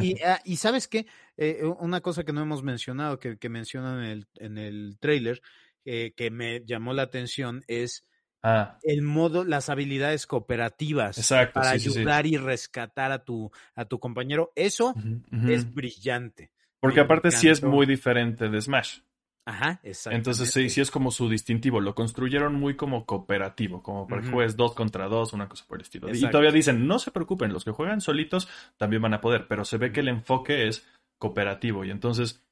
Y, *laughs* ah, sabes qué, eh, una cosa que no hemos mencionado, que, que mencionan en el, en el trailer, eh, que me llamó la atención, es Ah. El modo, las habilidades cooperativas para ayudar y rescatar a tu, a tu compañero. Eso es brillante. Porque aparte sí es muy diferente de Smash. Ajá, exacto. Entonces sí, sí es como su distintivo. Lo construyeron muy como cooperativo, como para que juegues dos contra dos, una cosa por el estilo. Y todavía dicen, no se preocupen, los que juegan solitos también van a poder, pero se ve que el enfoque es cooperativo. Y entonces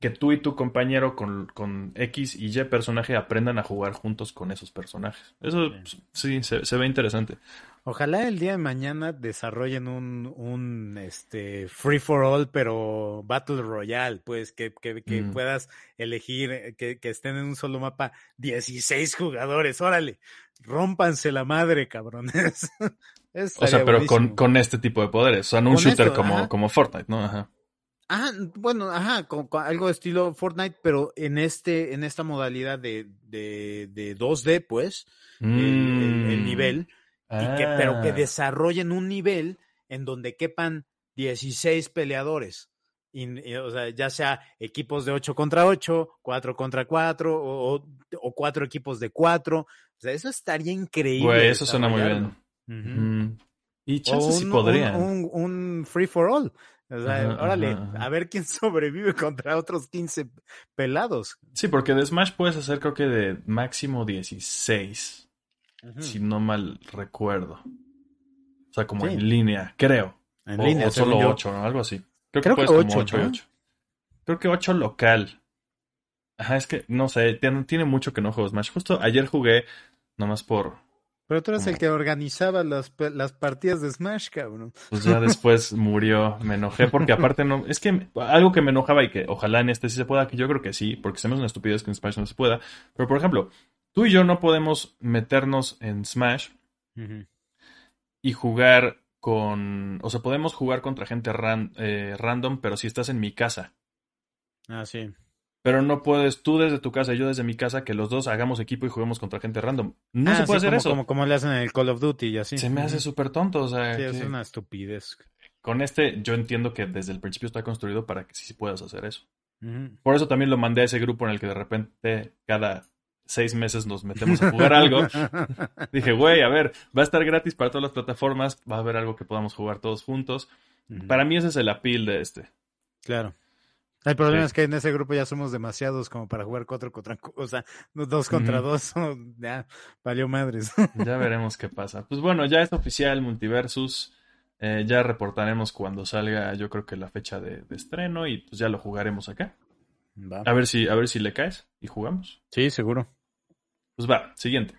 que tú y tu compañero con, con, X y Y personaje aprendan a jugar juntos con esos personajes. Eso sí, pues, se, ve interesante. Ojalá el día de mañana desarrollen un, un este free for all, pero Battle Royale, pues que, que, que mm. puedas elegir, que, que, estén en un solo mapa 16 jugadores, órale, rómpanse la madre, cabrones. *laughs* o sea, pero con, con, este tipo de poderes, o sea, no un shooter como, como Fortnite, ¿no? Ajá. Ajá, bueno, ajá, con, algo de estilo Fortnite, pero en este, en esta modalidad de, de, de 2D, pues, el, mm. nivel, y que, pero que ah. desarrollen un nivel en donde quepan 16 peleadores. Y, o sea, ya sea equipos de 8 contra 8, 4 contra 4, o, o 4 equipos de 4. O sea, eso estaría increíble. Güey, eso suena muy bien. Mm. Y chances sí podría. Un, un, free for all. O sea, órale, a ver quién *laughs* sobrevive contra otros 15 pelados. Sí, porque de Smash puedes hacer creo que de máximo 16. Si no mal recuerdo. O sea, como en línea, creo. En línea. O solo 8, ¿no? Algo así. Creo, que, puedes como 8 y 8. Creo que 8 local. Ajá, es que no sé, tiene, tiene mucho que no juego Smash. Justo ayer jugué, nomás por, pero tú eres el que organizaba las, las partidas de Smash, cabrón. Pues ya después *laughs* murió, me enojé porque aparte no, es que algo que me enojaba y que ojalá en este sí se pueda, que yo creo que sí, porque se me una estupidez que en Smash no se pueda, pero por ejemplo, tú y yo no podemos meternos en Smash y jugar con, o sea, podemos jugar contra gente eh, random, pero si estás en mi casa. Ah, sí pero no puedes tú desde tu casa y yo desde mi casa que los dos hagamos equipo y juguemos contra gente random. No ah, se puede hacer eso. Como, como le hacen en el Call of Duty y así. Se me hace súper tonto, o sea. Sí, es una estupidez. Con este yo entiendo que desde el principio está construido para que sí puedas hacer eso. Por eso también lo mandé a ese grupo en el que de repente cada seis meses nos metemos a jugar algo. *laughs* Dije, güey, a ver, va a estar gratis para todas las plataformas, va a haber algo que podamos jugar todos juntos. Para mí ese es el appeal de este. Claro. El problema es que en ese grupo ya somos demasiados como para jugar cuatro contra, o sea, dos contra dos, *laughs* ya valió madres. *laughs* Ya veremos qué pasa. Pues bueno, ya es oficial Multiversus. Eh, ya reportaremos cuando salga, yo creo que la fecha de, estreno y pues ya lo jugaremos acá. A ver si, a ver si le caes y jugamos. Sí, seguro. Pues va, siguiente.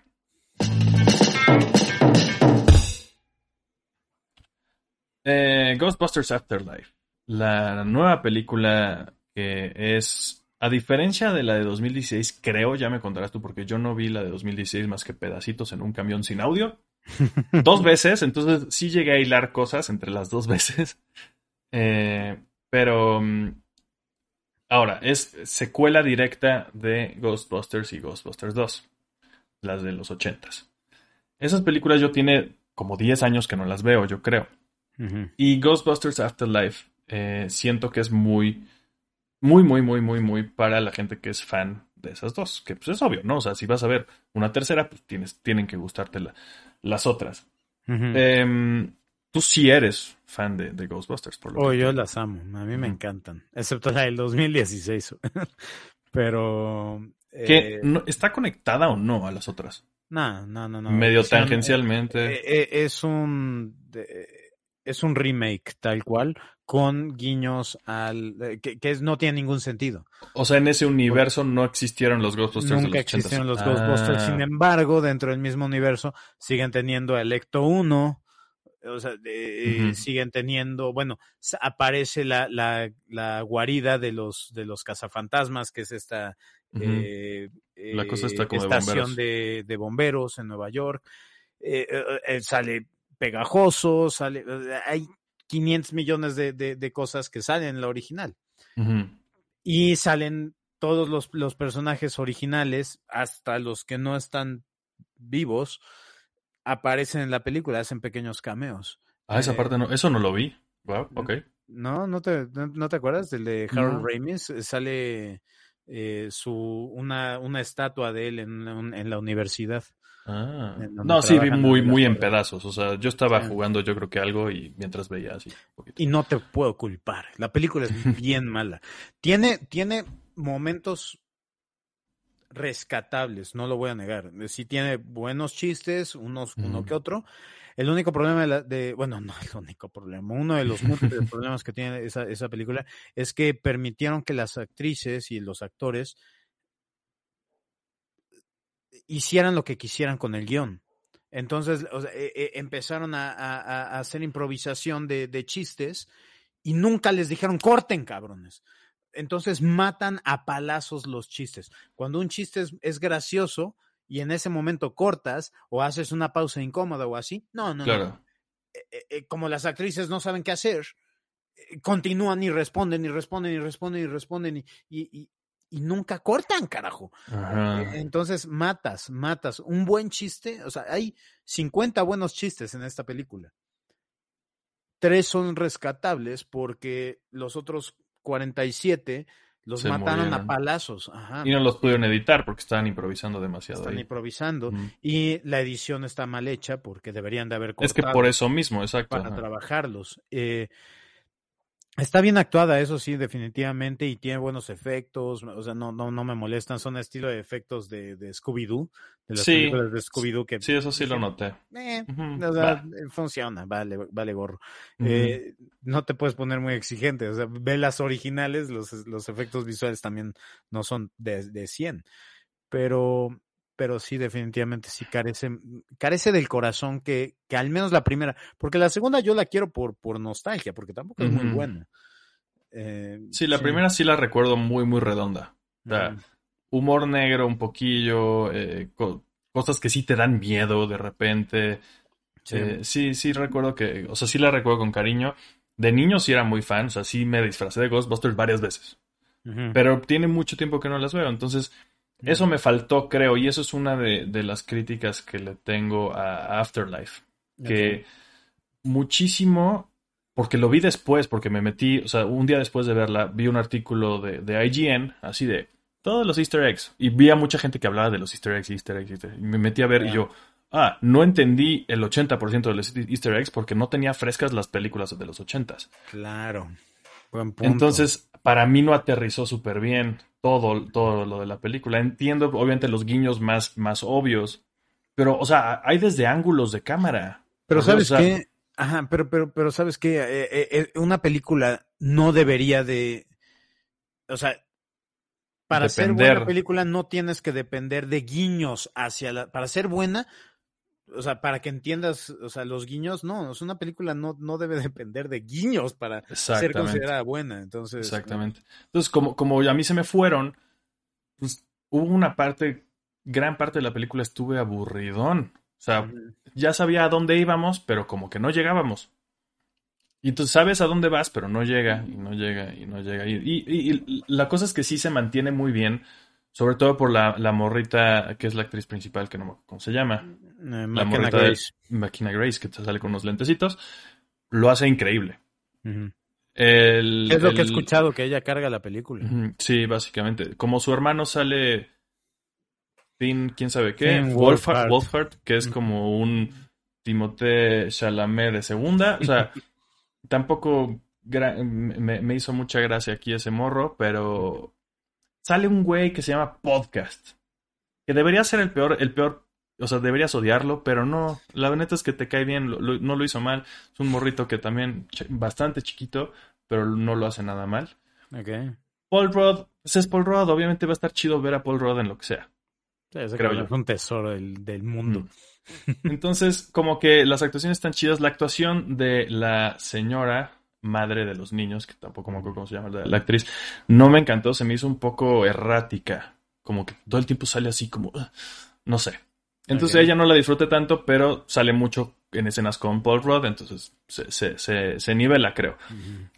Eh, Ghostbusters Afterlife la nueva película que es, a diferencia de la de 2016, creo, ya me contarás tú, porque yo no vi la de 2016 más que pedacitos en un camión sin audio. *laughs* dos veces, entonces sí llegué a hilar cosas entre las dos veces. *laughs* Eh, pero mm, ahora, es secuela directa de Ghostbusters y Ghostbusters 2, las de los 80s. Esas películas yo tiene como 10 años que no las veo, yo creo. Y Ghostbusters Afterlife eh, siento que es muy, muy, muy, muy, muy, muy para la gente que es fan de esas dos. Que pues es obvio, ¿no? O sea, si vas a ver una tercera, pues tienes, tienen que gustarte las otras. Em, tú sí eres fan de, Ghostbusters, por lo Oh, yo las amo. A mí me encantan. Excepto la del 2016. *laughs* Pero. Eh, ¿Está conectada o no a las otras? No, no, no, no. Medio tangencialmente. Eh, es un es un remake tal cual, con guiños al eh, que, no tiene ningún sentido. O sea, en ese universo no existieron los Ghostbusters de Nunca los 80. existieron los Ghostbusters, Ah, sin embargo, dentro del mismo universo siguen teniendo a Electo 1, o sea, eh, siguen teniendo, bueno, aparece la, la, la guarida de los, de los cazafantasmas, que es esta eh, La cosa está como de estación bomberos. de, de bomberos en Nueva York. Sale pegajoso, sale, hay 500 millones de, de- de cosas que salen en la original. Y salen todos los, los personajes originales, hasta los que no están vivos, aparecen en la película, hacen pequeños cameos. Ah, esa Eh, parte no, eso no lo vi. Wow, ok. ¿No? ¿No te, no, no te acuerdas del de Harold No. Ramis? Eh, Sale eh, su, una, una estatua de él en, en la universidad. Ah. No, sí, vi muy, muy en pedazos. O sea, yo estaba Sí. jugando, yo creo que algo, y mientras veía así. un. Y no te puedo culpar. La película es *laughs* bien mala. Tiene, tiene momentos rescatables, no lo voy a negar. Sí tiene buenos chistes, unos, uno que otro. El único problema de, la- de- bueno, no el único problema, uno de los múltiples *laughs* problemas que tiene esa, esa película es que permitieron que las actrices y los actores hicieran lo que quisieran con el guion. Entonces, o sea, eh, eh, empezaron a, a- a- a hacer improvisación de, de chistes y nunca les dijeron corten, cabrones. Entonces matan a palazos los chistes. Cuando un chiste es, es gracioso y en ese momento cortas o haces una pausa incómoda o así, no, no, no. Claro. Eh, eh, como las actrices no saben qué hacer, eh, continúan y responden y responden y responden y responden y, y- y- y nunca cortan, carajo. Ajá. Eh, Entonces matas, matas. Un buen chiste, o sea, hay 50 buenos chistes en esta película. Tres son rescatables porque los otros 47 los Se mataron a palazos. Ajá. Y no los pudieron editar porque estaban improvisando demasiado Están ahí. improvisando. Y la edición está mal hecha porque deberían de haber cortado Es que por eso mismo, exacto. para ajá. trabajarlos. Eh, está bien actuada, eso sí, definitivamente, y tiene buenos efectos, o sea, no, no, no me molestan, son estilo de efectos de, de Scooby-Doo, de las Sí, películas de Scooby-Doo que Sí, eso sí lo noté. eh, Ujú, o sea, va. eh, funciona, vale, vale gorro. Eh, no te puedes poner muy exigente, o sea, ve las originales, los, los efectos visuales también no son de, de 100, pero, pero sí, definitivamente sí carece, carece del corazón que, que al menos la primera, porque la segunda yo la quiero por, por nostalgia, porque tampoco es muy buena. Eh, Sí, la primera sí la recuerdo muy, muy redonda. O sea, humor negro un poquillo, eh, co- cosas que sí te dan miedo de repente. Sí. Eh, sí, sí recuerdo que, o sea, sí la recuerdo con cariño. De niño sí era muy fan, o sea, sí me disfracé de Ghostbusters varias veces. Pero tiene mucho tiempo que no las veo, entonces eso me faltó, creo, y eso es una de, de las críticas que le tengo a Afterlife. Que muchísimo, porque lo vi después, porque me metí, o sea, un día después de verla, vi un artículo de, de IGN, así de todos los easter eggs, y vi a mucha gente que hablaba de los easter eggs, easter eggs, easter eggs, y me metí a ver y yo, ah, no entendí el 80% de los easter eggs porque no tenía frescas las películas de los 80s. Claro. Buen punto. Entonces, para mí no aterrizó súper bien todo, todo lo de la película. Entiendo, obviamente, los guiños más, más obvios, pero, o sea, hay desde ángulos de cámara. Pero O sea, sabes o sea, qué, ajá, pero, pero, pero sabes qué, Eh, eh, eh, una película no debería de, o sea, para ser buena película no tienes que depender de guiños hacia la, para ser buena, o sea, para que entiendas, o sea, los guiños, no, es una película no, no debe *laughs* depender de guiños para ser considerada buena, entonces. Exactamente. Entonces, como, como a mí se me fueron, pues hubo una parte, gran parte de la película estuve aburridón. O sea, ya sabía a dónde íbamos, pero como que no llegábamos. Y tú sabes a dónde vas, pero no llega, y no llega, y no llega. Y, y- y- y la cosa es que sí se mantiene muy bien, sobre todo por la, la morrita, que es la actriz principal, que no me acuerdo cómo se llama, Eh, la morrita de Grace. Makina Grace, que te sale con unos lentecitos, lo hace increíble. El- Es lo que he escuchado, que ella carga la película. Sí, básicamente. Como su hermano sale Finn, quién sabe qué, Finn Wolfhard, que es como un Timothée Chalamet de segunda. O sea, *laughs* tampoco gra- me, me hizo mucha gracia aquí ese morro, pero sale un güey que se llama Podcast, que debería ser el peor, el peor, o sea, deberías odiarlo, pero no, la neta es que te cae bien, lo- lo- no lo hizo mal. Es un morrito que también bastante chiquito, pero no lo hace nada mal. Ok. Paul Rudd, pues es Paul Rudd, obviamente va a estar chido ver a Paul Rudd en lo que sea. Sí, ese Creo yo. es un tesoro del, del mundo. *laughs* Entonces, como que las actuaciones están chidas. La actuación de la señora madre de los niños, que tampoco me acuerdo cómo se llama la, la actriz, no me encantó, se me hizo un poco errática. Como que todo el tiempo sale así como, "Ugh", no sé. Entonces ella no la disfruté tanto, pero sale mucho en escenas con Paul Rudd, entonces se, se, se, se nivela, creo.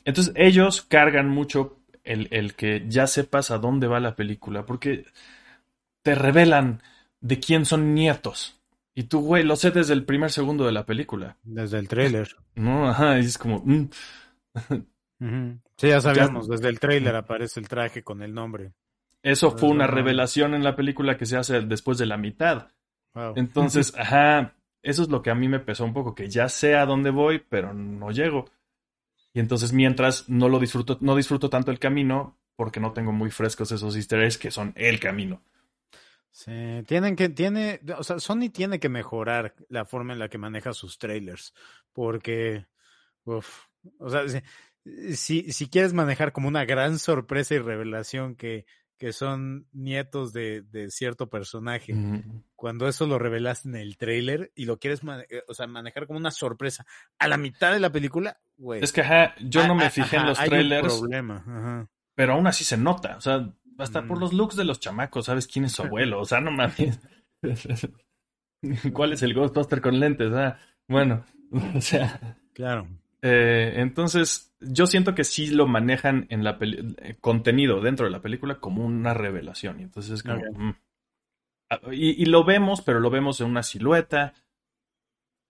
Entonces ellos cargan mucho el, el que ya sepas a dónde va la película, porque te revelan de quién son nietos. Y tú, güey, lo sé desde el primer segundo de la película. Desde el tráiler. No, ajá, y es como... mm. Sí, ya sabíamos, desde el tráiler aparece el traje con el nombre. Eso fue una revelación en la película que se hace después de la mitad. Wow. Entonces, *laughs* ajá, eso es lo que a mí me pesó un poco, que ya sé a dónde voy, pero no llego. Y entonces, mientras no lo disfruto, no disfruto tanto el camino, porque no tengo muy frescos esos easter eggs que son el camino. Sí, tienen que, tiene, o sea, Sony tiene que mejorar la forma en la que maneja sus trailers, porque, uf, o sea, si, si, quieres manejar como una gran sorpresa y revelación que, que son nietos de, de cierto personaje, cuando eso lo revelaste en el trailer y lo quieres eh, o sea, manejar como una sorpresa a la mitad de la película, güey. Es que, ajá, yo no ah, me ah, fijé en los hay un trailers, problema, ajá. pero aún así se nota. O sea, hasta por Mm. los looks de los chamacos, ¿sabes quién es su abuelo? O sea, no mames. *laughs* ¿Cuál es el Ghostbuster con lentes? Ah, bueno, *laughs* o sea, Claro. Eh, entonces yo siento que sí lo manejan en la peli- eh, contenido dentro de la película como una revelación. Y entonces es como. Mm. Ah, Y, y lo vemos, pero lo vemos en una silueta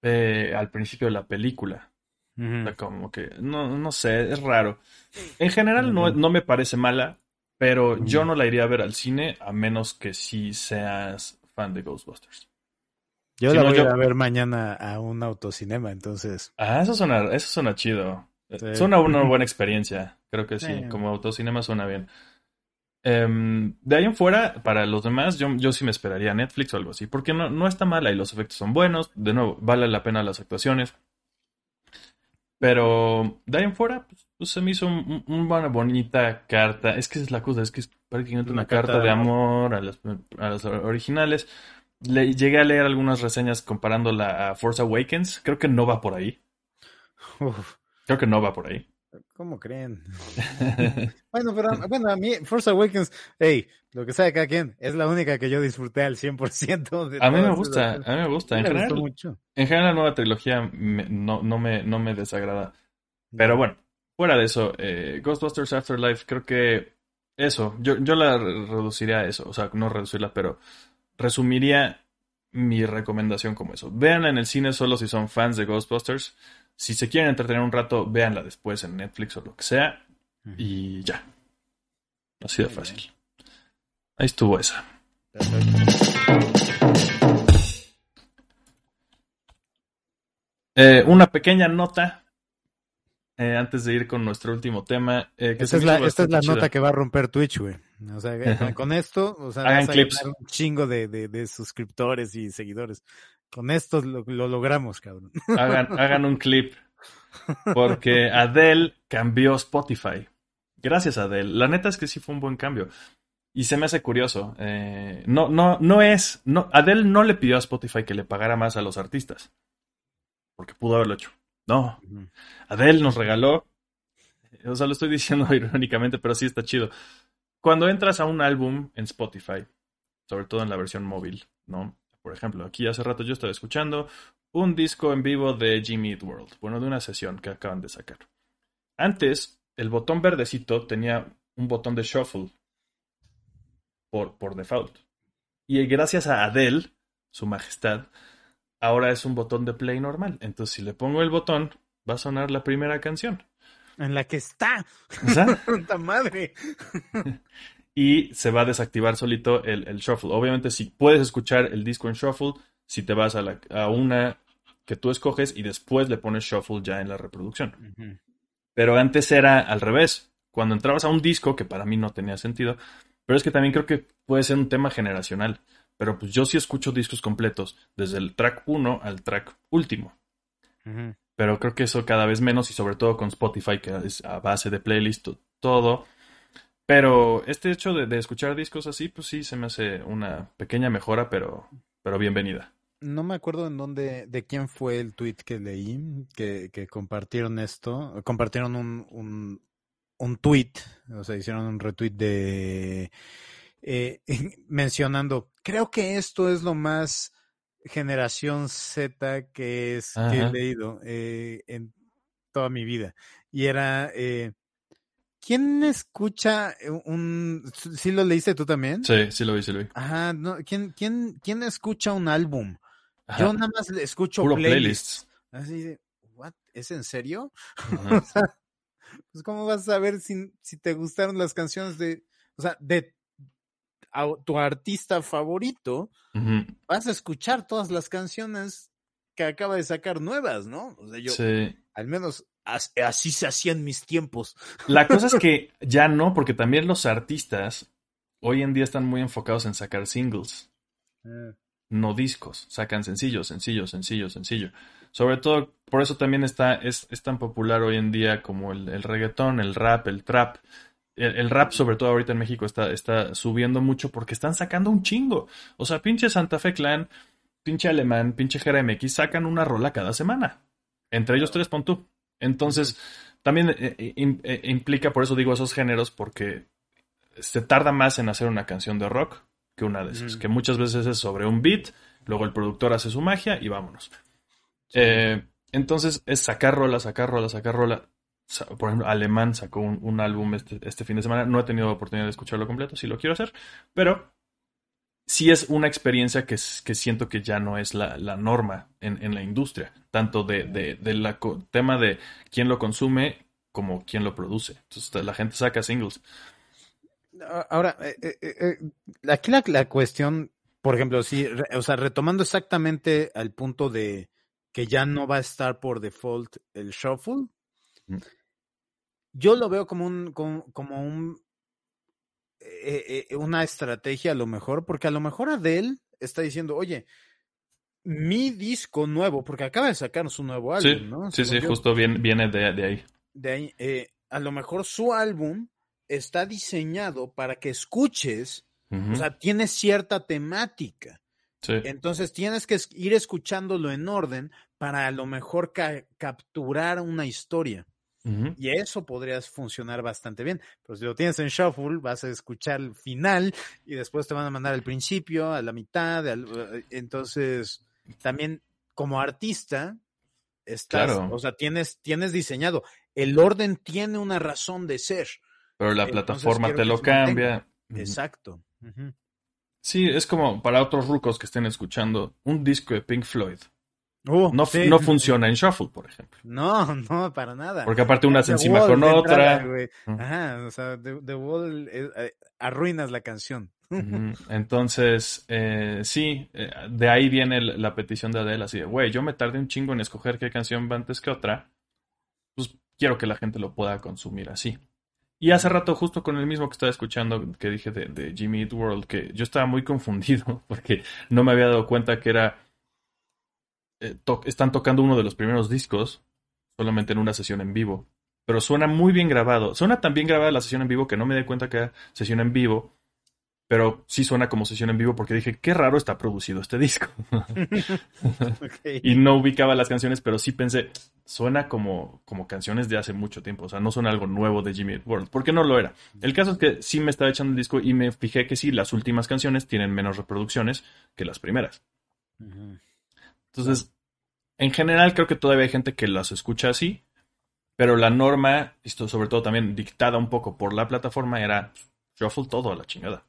eh, al principio de la película. O Ujú. sea, como que, no, no sé, es raro. En general no, no me parece mala, pero yo no la iría a ver al cine a menos que sí seas fan de Ghostbusters. Yo Si la no, voy yo- a ver mañana a un autocinema, entonces. Ah, eso suena, eso suena chido. Sí. Suena una *laughs* buena experiencia. Creo que sí. Sí. Como autocinema suena bien. Em, de ahí en fuera, para los demás, yo, yo sí me esperaría Netflix o algo así. Porque no, no está mala y los efectos son buenos. De nuevo, vale la pena las actuaciones. Pero de ahí en fuera, pues, pues, se me hizo un- un- una bonita carta. Es que esa es la cosa, es que es prácticamente una, carta, de amor a las, a las originales. Le, llegué a leer algunas reseñas comparándola a Force Awakens. Creo que no va por ahí. Uf, Creo que no va por ahí. ¿Cómo creen? *laughs* Bueno, pero bueno, a mí Force Awakens, hey, lo que sabe cada quien, es la única que yo disfruté al 100% de A mí me gusta, a mí me gusta. En general, mucho. en general la nueva trilogía me- no, no, me, no me desagrada. Pero bueno, fuera de eso, eh, Ghostbusters Afterlife, creo que eso, yo, yo la re- reduciría a eso, o sea, no reducirla, pero resumiría mi recomendación como eso. Véanla en el cine solo si son fans de Ghostbusters. Si se quieren entretener un rato, véanla después en Netflix o lo que sea. Y ya. Así de Muy fácil. Ahí estuvo esa. Eh, una pequeña nota eh, antes de ir con nuestro último tema. eh, que Esta es, la, esta es la nota que va a romper Twitch, güey. O sea, que con, con esto, o sea, Hagan vas a clips. un chingo de, de, de suscriptores y seguidores. Con esto lo, lo logramos, cabrón. Hagan, *laughs* hagan un clip. Porque Adele cambió Spotify. Gracias, Adele. La neta es que sí fue un buen cambio. Y se me hace curioso. eh, no, no, no es. No, Adele no le pidió a Spotify que le pagara más a los artistas. Porque pudo haberlo hecho. No. Adele nos regaló. O sea, lo estoy diciendo *laughs* irónicamente, pero sí está chido. Cuando entras a un álbum en Spotify, sobre todo en la versión móvil, ¿no? Por ejemplo, aquí hace rato yo estaba escuchando un disco en vivo de Jimmy Eat World, bueno, de una sesión que acaban de sacar. Antes, el botón verdecito tenía un botón de shuffle por, por default. Y gracias a Adele, su majestad, ahora es un botón de play normal. Entonces, si le pongo el botón, va a sonar la primera canción. En la que está. *laughs* ¡Puta madre! *laughs* y se va a desactivar solito el, el shuffle. Obviamente, si puedes escuchar el disco en shuffle, si te vas a, la- a una que tú escoges y después le pones shuffle ya en la reproducción. Pero antes era al revés. Cuando entrabas a un disco, que para mí no tenía sentido, pero es que también creo que puede ser un tema generacional. Pero pues yo sí escucho discos completos, desde el track 1 al track último. Pero creo que eso cada vez menos y sobre todo con Spotify, que es a base de playlist todo. Pero este hecho de, escuchar discos así, pues sí, se me hace una pequeña mejora, pero, pero bienvenida. No me acuerdo en dónde, de quién fue el tweet que leí, que, que compartieron esto, compartieron un, un, un tweet, o sea, hicieron un retweet de eh, *laughs* mencionando, creo que esto es lo más generación Z que es que he leído eh, en toda mi vida. Y era, eh, ¿quién escucha un... ¿Sí lo leíste tú también? Sí, sí lo vi, sí lo vi. Ajá, no, ¿quién, quién, quién escucha un álbum? Yo nada más escucho playlists. Así de, ¿what? ¿Es en serio? *laughs* o sea, pues ¿cómo vas a saber si, si te gustaron las canciones de, o sea, de tu artista favorito, vas a escuchar todas las canciones que acaba de sacar nuevas, ¿no? O sea, yo, al menos así se hacía en mis tiempos. *laughs* La cosa es que ya no, porque también los artistas hoy en día están muy enfocados en sacar singles, ah. no discos. Sacan sencillos, sencillo, sencillo, sencillo. Sobre todo, por eso también está, es, es tan popular hoy en día como el, el reggaetón, el rap, el trap el, rap, sobre todo ahorita en México, está, está subiendo mucho porque están sacando un chingo. O sea, pinche Santa Fe Clan, pinche Alemán, pinche JRMX sacan una rola cada semana. Entre ellos tres, pon tú. Entonces, también eh, eh, eh, implica, por eso digo esos géneros, porque se tarda más en hacer una canción de rock que una de esas. Que muchas veces es sobre un beat, luego el productor hace su magia y vámonos. entonces es sacar rola, sacar rola, sacar rola por ejemplo, Alemán sacó un, álbum este, este, fin de semana. No he tenido oportunidad de escucharlo completo, si lo quiero hacer, pero sí es una experiencia que, que siento que ya no es la, norma en, la industria, tanto de, de, tema de quién lo consume como quién lo produce. Entonces la gente saca singles. Ahora, eh, eh, eh, aquí la, la, cuestión, por ejemplo, sí, o sea, retomando exactamente al punto de que ya no va a estar por default el shuffle. Yo lo veo como un, como, un eh, eh, una estrategia a lo mejor, porque a lo mejor Adele está diciendo, oye, mi disco nuevo, porque acaba de sacar su nuevo álbum, ¿no? Sí, sí, justo viene, viene de, ahí. De ahí, eh, a lo mejor su álbum está diseñado para que escuches, o sea, tiene cierta temática. Entonces tienes que ir escuchándolo en orden para a lo mejor capturar una historia. Y eso podría funcionar bastante bien. Pero si lo tienes en shuffle, vas a escuchar el final y después te van a mandar al principio, a la mitad. Eh, entonces, también como artista, estás, o sea, tienes, tienes diseñado. El orden tiene una razón de ser. Pero la plataforma te lo cambia. Exacto. Sí, es como para otros rucos que estén escuchando un disco de Pink Floyd Uh, no, no, funciona en Shuffle, por ejemplo. No, *laughs* no, para nada. Porque aparte una se encima con otra. Ajá, o sea, The, Wall eh, arruinas la canción. *laughs* Entonces, eh, sí, eh, de ahí viene la petición de Adele, así de, güey, yo me tardé un chingo en escoger qué canción va antes que otra, pues quiero que la gente lo pueda consumir así. Y hace rato, justo con el mismo que estaba escuchando, que dije de, de Jimmy Eat World, que yo estaba muy *laughs* confundido porque no me había dado cuenta que era eh, están tocando uno de los primeros discos, solamente en una sesión en vivo. Pero suena muy bien grabado. Suena tan bien grabada la sesión en vivo que no me di cuenta que era sesión en vivo. Pero sí suena como sesión en vivo porque dije, qué raro está producido este disco. *laughs* *laughs* Y no ubicaba las canciones, pero sí pensé, suena como, como canciones de hace mucho tiempo. O sea, no suena algo nuevo de Jimmy World. Porque no lo era. El caso es que sí me estaba echando el disco y me fijé que sí, las últimas canciones tienen menos reproducciones que las primeras. Entonces, en general creo que todavía hay gente que las escucha así, pero la norma, esto sobre todo también dictada un poco por la plataforma, era shuffle todo a la chingada.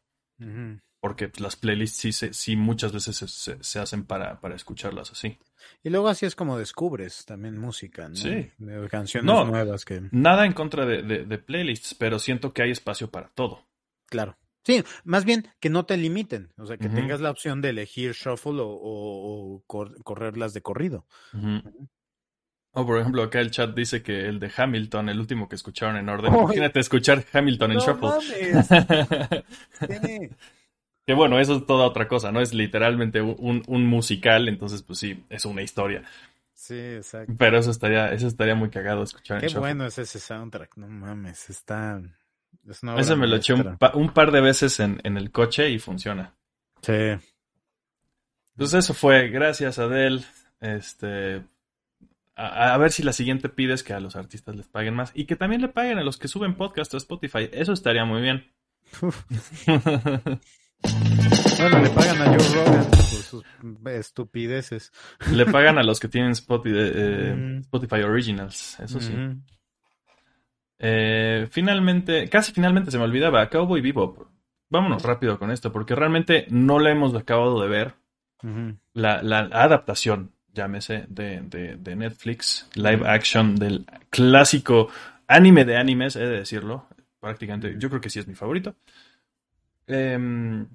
Porque las playlists sí, sí muchas veces se, hacen para, para, escucharlas así. Y luego así es como descubres también música, ¿no? Sí. De canciones nuevas que... Nada en contra de, de playlists, pero siento que hay espacio para todo. Claro. Sí, más bien que no te limiten, o sea, que tengas la opción de elegir shuffle o, correrlas de corrido. O por ejemplo, acá el chat dice que el de Hamilton, el último que escucharon en orden. *laughs* Imagínate escuchar Hamilton en shuffle. *laughs* Que bueno, eso es toda otra cosa, ¿no? Es literalmente un, musical, entonces pues sí, es una historia. Sí, exacto. Pero eso estaría, eso estaría muy cagado escuchar Qué en shuffle. bueno es ese soundtrack, no mames, está... Es una Ese me lo eché un, maestra. pa- un par de veces en, en el coche y funciona. Sí. Entonces eso fue, gracias Adele. Este, a, a ver si la siguiente pides que a los artistas les paguen más y que también le paguen a los que suben podcast a Spotify. Eso estaría muy bien. *laughs* Bueno, le pagan a Joe Rogan por sus estupideces. le pagan a los que tienen Spotify, eh, Mm. Spotify Originals. Eso sí. Ujú. Eh, finalmente, casi finalmente se me olvidaba, Cowboy Bebop. Vámonos rápido con esto, porque realmente no la hemos acabado de ver. La adaptación, llámese, de, de, de Netflix, live action del clásico anime de animes, he de decirlo. Prácticamente, yo creo que sí es mi favorito. Em,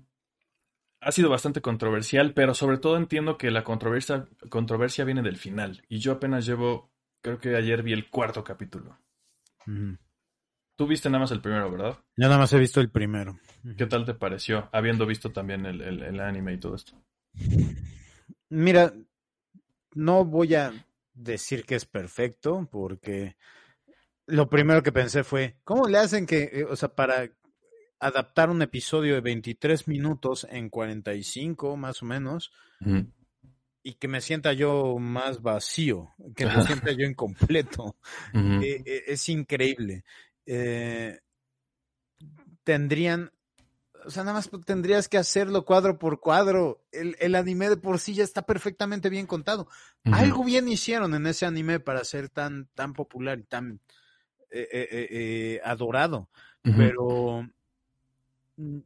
ha sido bastante controversial, pero sobre todo entiendo que la controversia, controversia viene del final. Y yo apenas llevo, creo que ayer vi el cuarto capítulo. Tú viste nada más el primero, ¿verdad? Yo nada más he visto el primero. ¿Qué tal te pareció? Habiendo visto también el, el- el anime y todo esto. Mira, no voy a decir que es perfecto, porque lo primero que pensé fue, ¿cómo le hacen que, eh, o sea, para adaptar un episodio de 23 minutos en 45 más o menos, y que me sienta yo más vacío, que me sienta yo incompleto? *laughs* Eh, eh, es increíble. Eh, tendrían, o sea, nada más tendrías que hacerlo cuadro por cuadro. El, el anime de por sí ya está perfectamente bien contado. Algo bien hicieron en ese anime para ser tan, tan popular y tan adorado. Pero mm,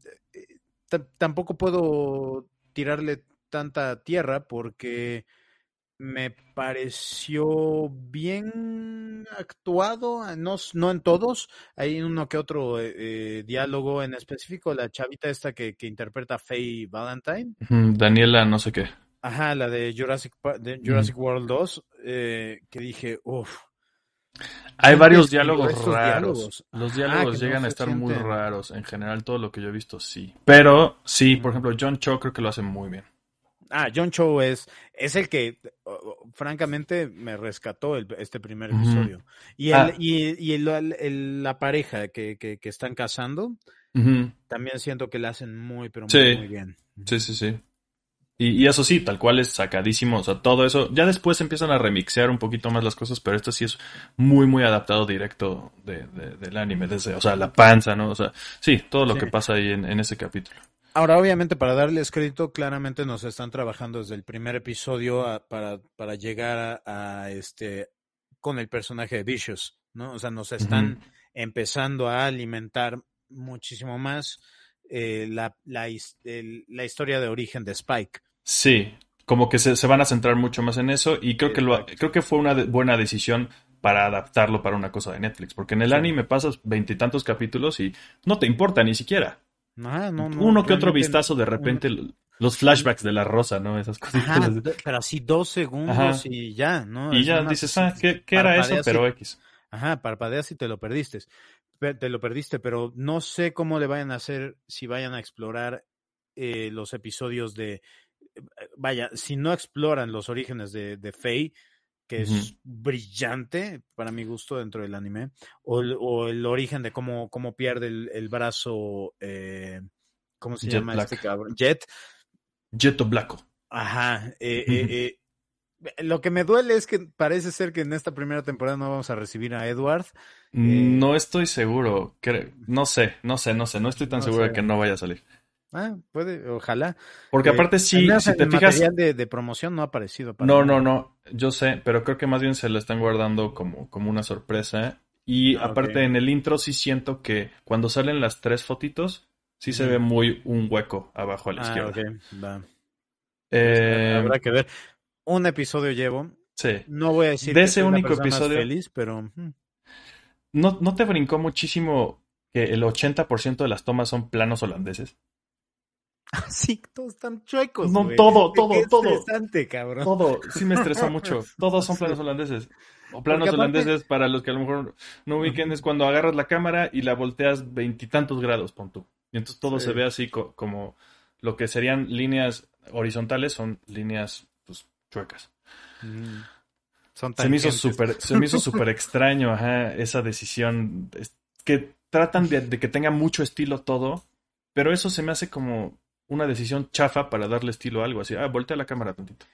ta- tampoco puedo tirarle tanta tierra porque me pareció bien actuado, ah, no, no en todos, hay uno que otro eh, eh, diálogo en específico, la chavita esta que, que interpreta a Faye Valentine, Daniela, no sé qué. ajá, la de Jurassic, de Jurassic World 2, eh, que dije, uff, Hay ¿Quién varios diálogos raros. diálogos? Los diálogos no llegan a estar muy raros. En general, todo lo que yo he visto, sí. Pero sí, por ejemplo, John Cho creo que lo hace muy bien. Ah, John Cho es, es el que, francamente, me rescató el- este primer episodio. Y, el, Ah. y, y el- la pareja que, que, que están casando, también siento que la hacen muy, pero muy, bien. Sí, sí, sí. Y, y eso sí, tal cual es sacadísimo. O sea, todo eso. Ya después empiezan a remixear un poquito más las cosas, pero esto sí es muy, muy adaptado directo de, de- del anime. Desde, o sea, la panza, ¿no? O sea, sí, todo lo Sí. que pasa ahí en, en ese capítulo. Ahora, obviamente, para darles crédito, claramente nos están trabajando desde el primer episodio a- para, para llegar a, a, este con el personaje de Vicious, ¿no? O sea, nos están empezando a alimentar muchísimo más eh, la, la, el- la historia de origen de Spike. Sí, como que se, se van a centrar mucho más en eso y creo que lo, creo que fue una de- buena decisión para adaptarlo para una cosa de Netflix, porque en el Sí. anime pasas veintitantos capítulos y no te importa ni siquiera. Ah, no, no, Uno que otro vistazo de repente los flashbacks de la rosa, ¿no? Esas cositas. Ajá, pero así dos segundos Ajá. y ya, ¿no? Y Es ya dices, ah, ¿qué, qué era eso? y- Pero X. Ajá, parpadeas y te lo perdiste. Pe- Te lo perdiste, pero no sé cómo le vayan a hacer si vayan a explorar eh, los episodios de. eh, Vaya, si no exploran los orígenes de, de Faye, que es brillante para mi gusto dentro del anime, o, el- o el origen de cómo, cómo pierde el, el brazo. eh, ¿Cómo se Jet llama Black. este cabrón? Jet. Jeto Blacko. Ajá. eh, eh, eh, lo que me duele es que parece ser que en esta primera temporada no vamos a recibir a Edward. No estoy seguro. No sé, no sé, no sé. No estoy tan No seguro de que no vaya a salir. Ah, puede, ojalá. Porque Eh, aparte sí, si te el fijas... material de, de promoción no ha aparecido. para No, nada. no, no. Yo sé, pero creo que más bien se lo están guardando como, como una sorpresa. Y Ah, aparte en el intro sí siento que cuando salen las tres fotitos, sí se ve muy un hueco abajo a la Ah, izquierda. ok, va. Eh, Habrá que ver. Un episodio llevo. sí. No voy a decir De que ese soy único episodio- feliz, pero ¿No, ¿No te brincó muchísimo que el 80% de las tomas son planos holandeses? *laughs* sí, todos están chuecos. No, todo, *laughs* todo, qué todo. estresante, cabrón. Todo, sí me estresó mucho. *laughs* Todos son planos holandeses. O planos aparte- holandeses, para los que a lo mejor no ubiquen, es cuando agarras la cámara y la volteas veintitantos grados, pon tú. Y entonces todo Sí. se ve así co- como lo que serían líneas horizontales son líneas pues, chuecas. Mm. Son Se me hizo súper, se me hizo súper extraño, ajá, esa decisión. Es que tratan de, de que tenga mucho estilo todo, pero eso se me hace como una decisión chafa para darle estilo a algo. Así, ah, voltea la cámara tantito.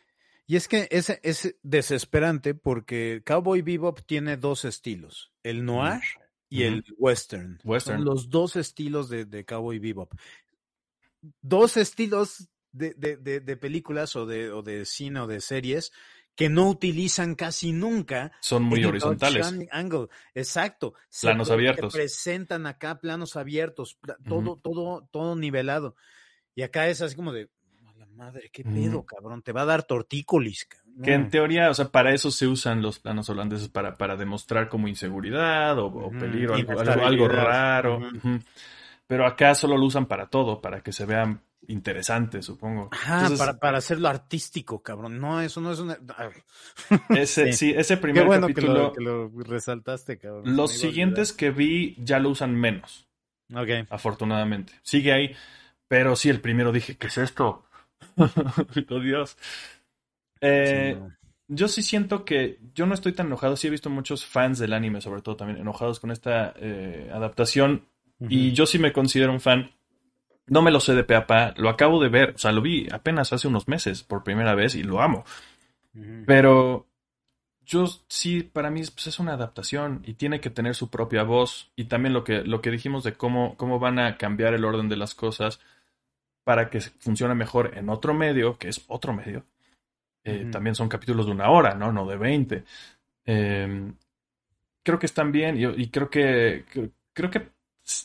Y es que es, es desesperante porque Cowboy Bebop tiene dos estilos, el noir y el western. Western. Son los dos estilos de, de Cowboy Bebop. Dos estilos de, de- de- de películas o de, o de cine o de series que no utilizan casi nunca Son muy horizontales. Angle. Exacto. Planos abiertos. Se presentan acá planos abiertos, todo, todo, todo nivelado. Y acá es así como de, "A la madre, qué pedo, cabrón, te va a dar tortícolis. cabrón". Que en teoría, o sea, para eso se usan los planos holandeses, para, para demostrar como inseguridad o, peligro, algo, algo, raro. Pero acá solo lo usan para todo, para que se vean interesantes, supongo. Ajá, Entonces, para, para hacerlo artístico, cabrón. No, eso no es una. ah, ese, *laughs* Sí. sí, ese Qué primer bueno que capítulo, lo, que lo resaltaste, cabrón. Los siguientes que vi ya lo usan menos. Ok. afortunadamente. Sigue ahí, pero sí, el primero dije, ¿qué es esto? *laughs* oh, Dios. Eh, Sí, no. Yo sí siento que yo no estoy tan enojado. Sí he visto muchos fans del anime, sobre todo también enojados con esta eh, adaptación. Y yo sí me considero un fan. No me lo sé de pe a pa. Lo acabo de ver. O sea, lo vi apenas hace unos meses por primera vez y lo amo. Pero yo sí, para mí pues, es una adaptación y tiene que tener su propia voz. Y también lo que, lo que dijimos de cómo, cómo van a cambiar el orden de las cosas para que funcione mejor en otro medio, que es otro medio. Eh. También son capítulos de una hora, ¿no? No de 20. Eh, creo que están bien y, y creo que creo, creo que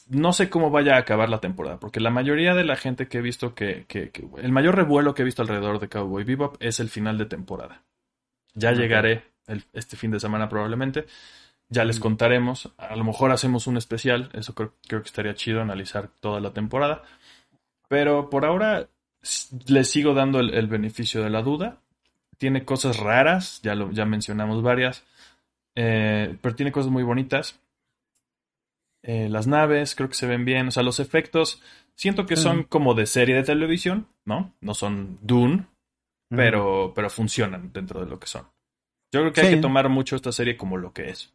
no sé cómo vaya a acabar la temporada, porque la mayoría de la gente que he visto que, que- que- el mayor revuelo que he visto alrededor de Cowboy Bebop es el final de temporada. Ya llegaré el- este fin de semana probablemente. Ya les contaremos. A lo mejor hacemos un especial. Eso creo, creo que estaría chido analizar toda la temporada. Pero por ahora le sigo dando el, el beneficio de la duda. Tiene cosas raras, ya, lo, ya mencionamos varias. eh, pero tiene cosas muy bonitas. Eh, las naves creo que se ven bien. O sea, los efectos siento que son como de serie de televisión, ¿no? No son Dune, Ujú. pero, pero funcionan dentro de lo que son. Yo creo que hay que tomar mucho esta serie como lo que es.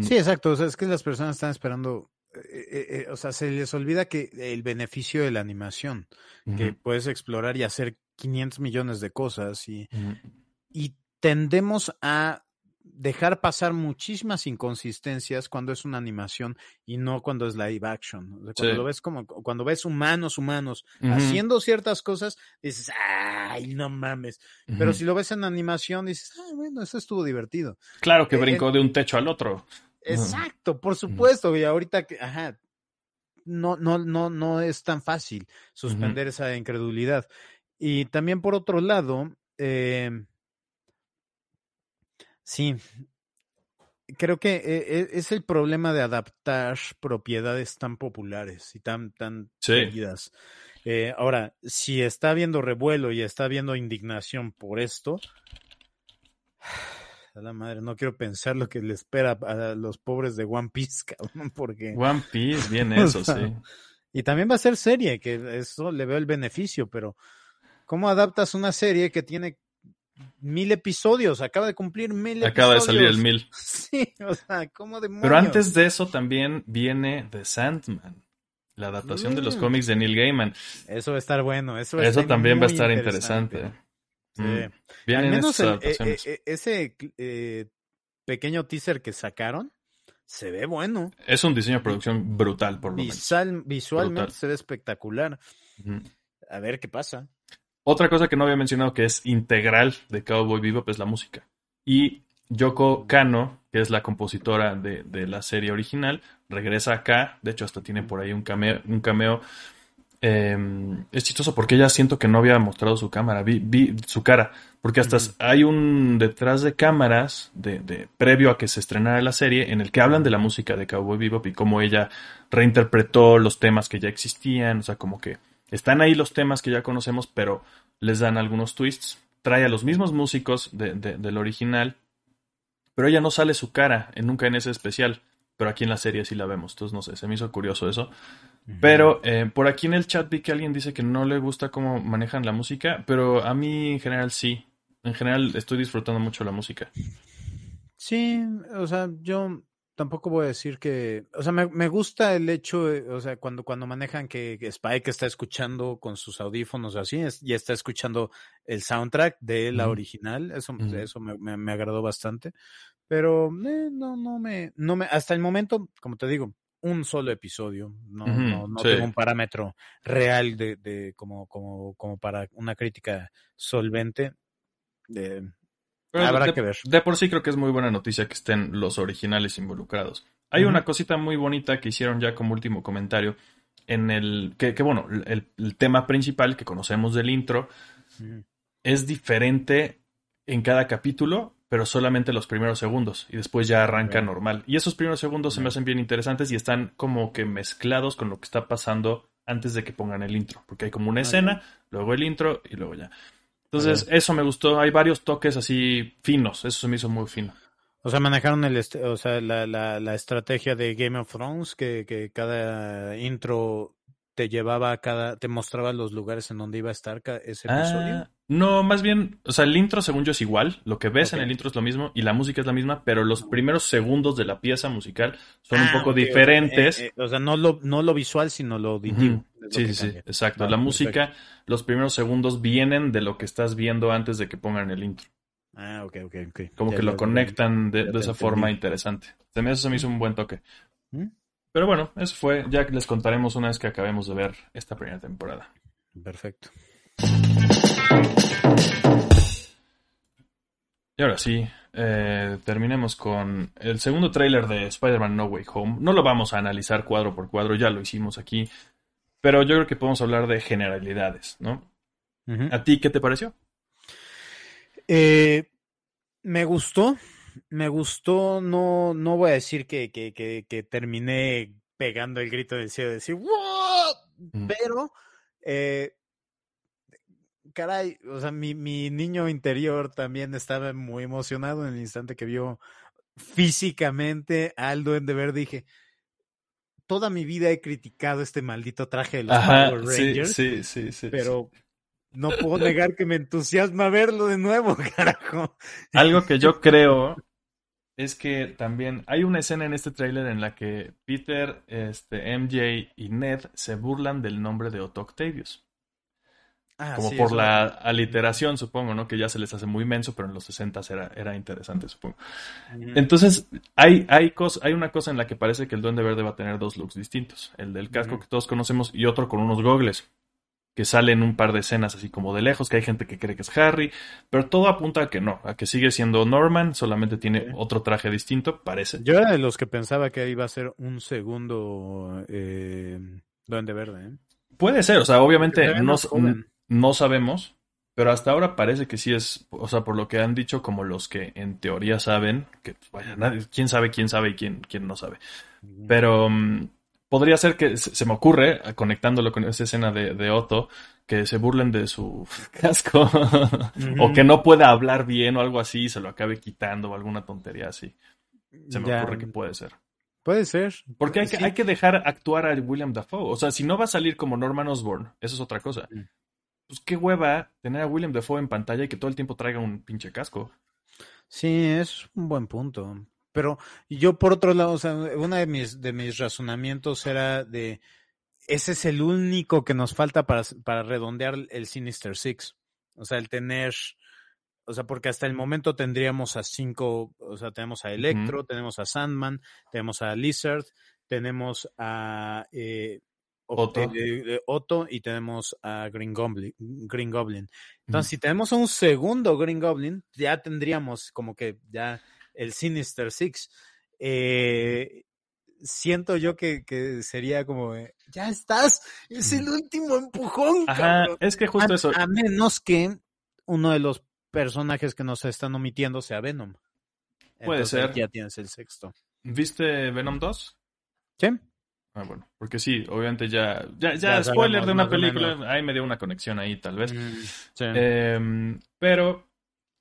Sí, exacto. O sea, es que las personas están esperando. Eh, eh, o sea, se les olvida que el beneficio de la animación, que puedes explorar y hacer 500 millones de cosas y, tendemos a dejar pasar muchísimas inconsistencias cuando es una animación y no cuando es live action. O sea, cuando Sí. lo ves como cuando ves humanos, humanos haciendo ciertas cosas, dices, ay, no mames. Pero si lo ves en animación, dices, ay, bueno, eso estuvo divertido. Claro que eh, brincó de un techo al otro. Exacto, por supuesto. Y ahorita que, ajá, no, no, no, no es tan fácil suspender esa incredulidad. Y también por otro lado, eh, sí, creo que eh, eh, es el problema de adaptar propiedades tan populares y tan, tan Sí. Eh, ahora, si está habiendo revuelo y está habiendo indignación por esto, a la madre, no quiero pensar lo que le espera a los pobres de One Piece, *laughs* cabrón, porque... One Piece, bien *laughs* O eso, sea, sí. Y también va a ser serie, que eso le veo el beneficio, pero ¿cómo adaptas una serie que tiene mil episodios? Acaba de cumplir mil Acaba de salir el episodios. mil. *laughs* Sí, o sea, ¿cómo demonios? Pero antes de eso también viene The Sandman, la adaptación de los Mm. cómics de Neil Gaiman. Eso va a estar bueno. Eso, va Eso también va a estar interesante. Sí. Mm. Al Vienen menos el- eh, eh, ese eh, pequeño teaser que sacaron se ve bueno. Es un diseño de producción brutal, por lo menos. Visual- visualmente Brutal. se ve espectacular. A ver qué pasa. Otra cosa que no había mencionado que es integral de Cowboy Bebop es la música. Y Yoko Kano, que es la compositora de, de la serie original, regresa acá. De hecho, hasta tiene por ahí un cameo. Un cameo. Eh, es chistoso porque ella siento que no había mostrado su cámara, vi, vi su cara, porque hasta hay un detrás de cámaras de, de- previo a que se estrenara la serie en el que hablan de la música de Cowboy Bebop y cómo ella reinterpretó los temas que ya existían, o sea, como que están ahí los temas que ya conocemos, pero les dan algunos twists. Trae a los mismos músicos de- de- del original, pero ella no sale su cara en, nunca en ese especial. Pero aquí en la serie sí la vemos. Entonces, no sé, se me hizo curioso eso. Pero eh, por aquí en el chat vi que alguien dice que no le gusta cómo manejan la música, pero a mí en general sí. en general estoy disfrutando mucho la música. Sí, o sea, yo tampoco voy a decir que, o sea, me, me gusta el hecho, o sea, cuando, cuando manejan que, Spike está escuchando con sus audífonos así, y está escuchando el soundtrack de la original, eso, eso me, me, agradó bastante, pero eh, no, no me, no me, hasta el momento, como te digo, un solo episodio, no, no, no tengo un parámetro real de, de como, como, como para una crítica solvente. De, Habrá de, que ver. De por sí creo que es muy buena noticia que estén los originales involucrados. Hay una cosita muy bonita que hicieron ya como último comentario en el que, que bueno, el, tema principal que conocemos del intro es diferente en cada capítulo, pero solamente los primeros segundos y después ya arranca normal. Y esos primeros segundos se me hacen bien interesantes y están como que mezclados con lo que está pasando antes de que pongan el intro, porque hay como una escena, luego el intro y luego ya. Entonces, eso me gustó. Hay varios toques así finos. Eso se me hizo muy fino. O sea, manejaron el o sea, la, la, la, estrategia de Game of Thrones, que, que cada intro te llevaba a cada, te mostraba los lugares en donde iba a estar ese episodio. Ah, no, más bien, o sea, el intro según yo es igual, lo que ves en el intro es lo mismo y la música es la misma, pero los primeros segundos de la pieza musical son un ah, poco diferentes. Eh, o sea, no lo, no lo visual, sino lo auditivo. Sí, sí, sí, exacto. la música, los primeros segundos vienen de lo que estás viendo antes de que pongan el intro. Ah, ok, ok, ok. Como que lo conectan de, esa forma interesante. Eso se me hizo un buen toque. ¿Mm? Pero bueno, eso fue. Ya les contaremos una vez que acabemos de ver esta primera temporada. Perfecto. Y ahora sí, eh, terminemos con el segundo tráiler de Spider-Man No Way Home. No lo vamos a analizar cuadro por cuadro, ya lo hicimos aquí. Pero yo creo que podemos hablar de generalidades, ¿no? ¿A ti qué te pareció? Eh, me gustó me gustó, no, no voy a decir que, que, que, terminé pegando el grito del cielo de decir, ¡Wow! Pero, eh, caray, o sea, mi, mi niño interior también estaba muy emocionado en el instante que vio físicamente al Duende Verde. Dije, toda mi vida he criticado este maldito traje de los Power Rangers. Sí, sí, sí, pero no puedo negar que me entusiasma verlo de nuevo, *laughs* carajo. Algo que yo creo es que también hay una escena en este tráiler en la que Peter, este, MJ y Ned se burlan del nombre de Otto Octavius. Ah, Como por la aliteración, supongo, ¿no? Que ya se les hace muy menso, pero en los 60 era, era interesante, supongo. Entonces, hay, hay, hay una cosa en la que parece que el Duende Verde va a tener dos looks distintos. El del casco que todos conocemos y otro con unos gogles que salen un par de escenas así como de lejos, que hay gente que cree que es Harry, pero todo apunta a que no, a que sigue siendo Norman, solamente tiene otro traje distinto, parece. Yo era de los que pensaba que iba a ser un segundo eh, Duende Verde. ¿eh? Puede ser, o sea, obviamente no, no sabemos, pero hasta ahora parece que sí es, o sea, por lo que han dicho como los que en teoría saben, que pues, vaya, nadie, quién sabe, quién sabe y quién, quién no sabe. Pero mm, podría ser que se me ocurre, conectándolo con esa escena de, Otto, que se burlen de su *laughs* casco *laughs* o que no pueda hablar bien o algo así y se lo acabe quitando o alguna tontería así. Se me ocurre que puede ser. Puede ser. Porque hay, que, hay que dejar actuar a William Dafoe. O sea, si no va a salir como Norman Osborn, eso es otra cosa. Pues qué hueva tener a William Dafoe en pantalla y que todo el tiempo traiga un pinche casco. Sí, es un buen punto. Pero yo por otro lado, o sea, uno de mis, de mis razonamientos era de, ese es el único que nos falta para, para redondear el Sinister Six. O sea, el tener, o sea, porque hasta el momento tendríamos a cinco, o sea, tenemos a Electro, tenemos a Sandman, tenemos a Lizard, tenemos a eh, Otto. y tenemos a Green Goblin. Green Goblin. Entonces, si tenemos un segundo Green Goblin, ya tendríamos como que ya el Sinister Six. Eh, siento yo que, sería como, ya estás, es el último empujón. Ajá, es que justo eso. A menos que uno de los personajes que nos están omitiendo sea Venom. Puede ser. Ya tienes el sexto. ¿Viste Venom 2? Sí. Ah, bueno, porque sí, obviamente ya, ya, ya, spoiler de una película, ahí me dio una conexión ahí tal vez. Mm, sí. Em, pero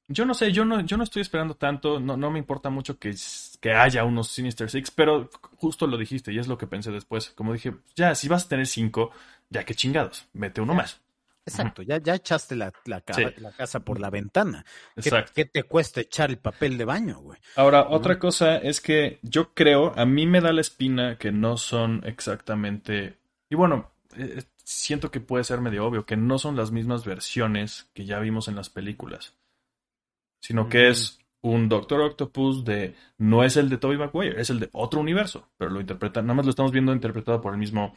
yo no sé, yo no, yo no estoy esperando tanto, no, no me importa mucho que, que haya unos Sinister Six, pero justo lo dijiste y es lo que pensé después. Como dije, ya, si vas a tener cinco, ya que chingados, mete uno más. Exacto, ya, ya echaste la, la, ca- Sí. la casa por la ventana. ¿Qué, Exacto. qué te cuesta echar el papel de baño, güey? Ahora, otra cosa es que yo creo, a mí me da la espina que no son exactamente, y bueno, eh, siento que puede ser medio obvio, que no son las mismas versiones que ya vimos en las películas, sino que Mm. es un Doctor Octopus de, no es el de Tobey Maguire, es el de otro universo, pero lo interpretan, nada más lo estamos viendo interpretado por el mismo,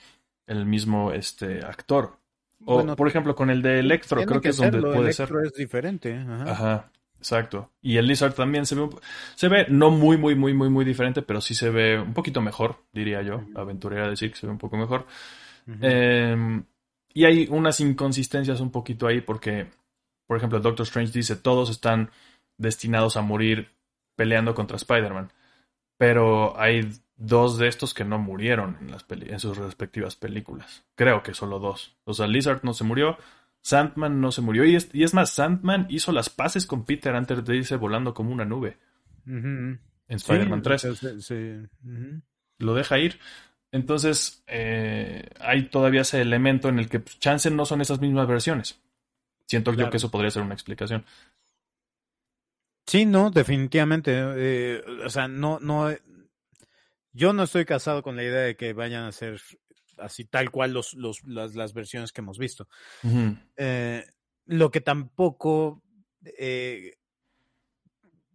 el mismo este, actor. O, Bueno, por ejemplo, con el de Electro, creo que, es donde puede Electro ser. es diferente. Ajá. Ajá, exacto. Y el Lizard también se ve, un se ve no muy, muy, muy, muy, muy diferente, pero sí se ve un poquito mejor, diría yo. Aventurera decir que se ve un poco mejor. Eh, y hay unas inconsistencias un poquito ahí porque, por ejemplo, Doctor Strange dice, todos están destinados a morir peleando contra Spider-Man. Pero hay dos de estos que no murieron en, las peli- en sus respectivas películas. Creo que solo dos. O sea, Lizard no se murió, Sandman no se murió. Y es, y es más, Sandman hizo las paces con Peter antes de irse volando como una nube en Sí, Spider-Man 3 entonces, sí. Ujú. lo deja ir. Entonces, eh, hay todavía ese elemento en el que pues, chance no son esas mismas versiones. Siento yo que eso podría ser una explicación. Sí, no, definitivamente. eh, o sea, no, no. Yo no estoy casado con la idea de que vayan a ser así tal cual los, los, las, las versiones que hemos visto. Eh, lo que tampoco eh,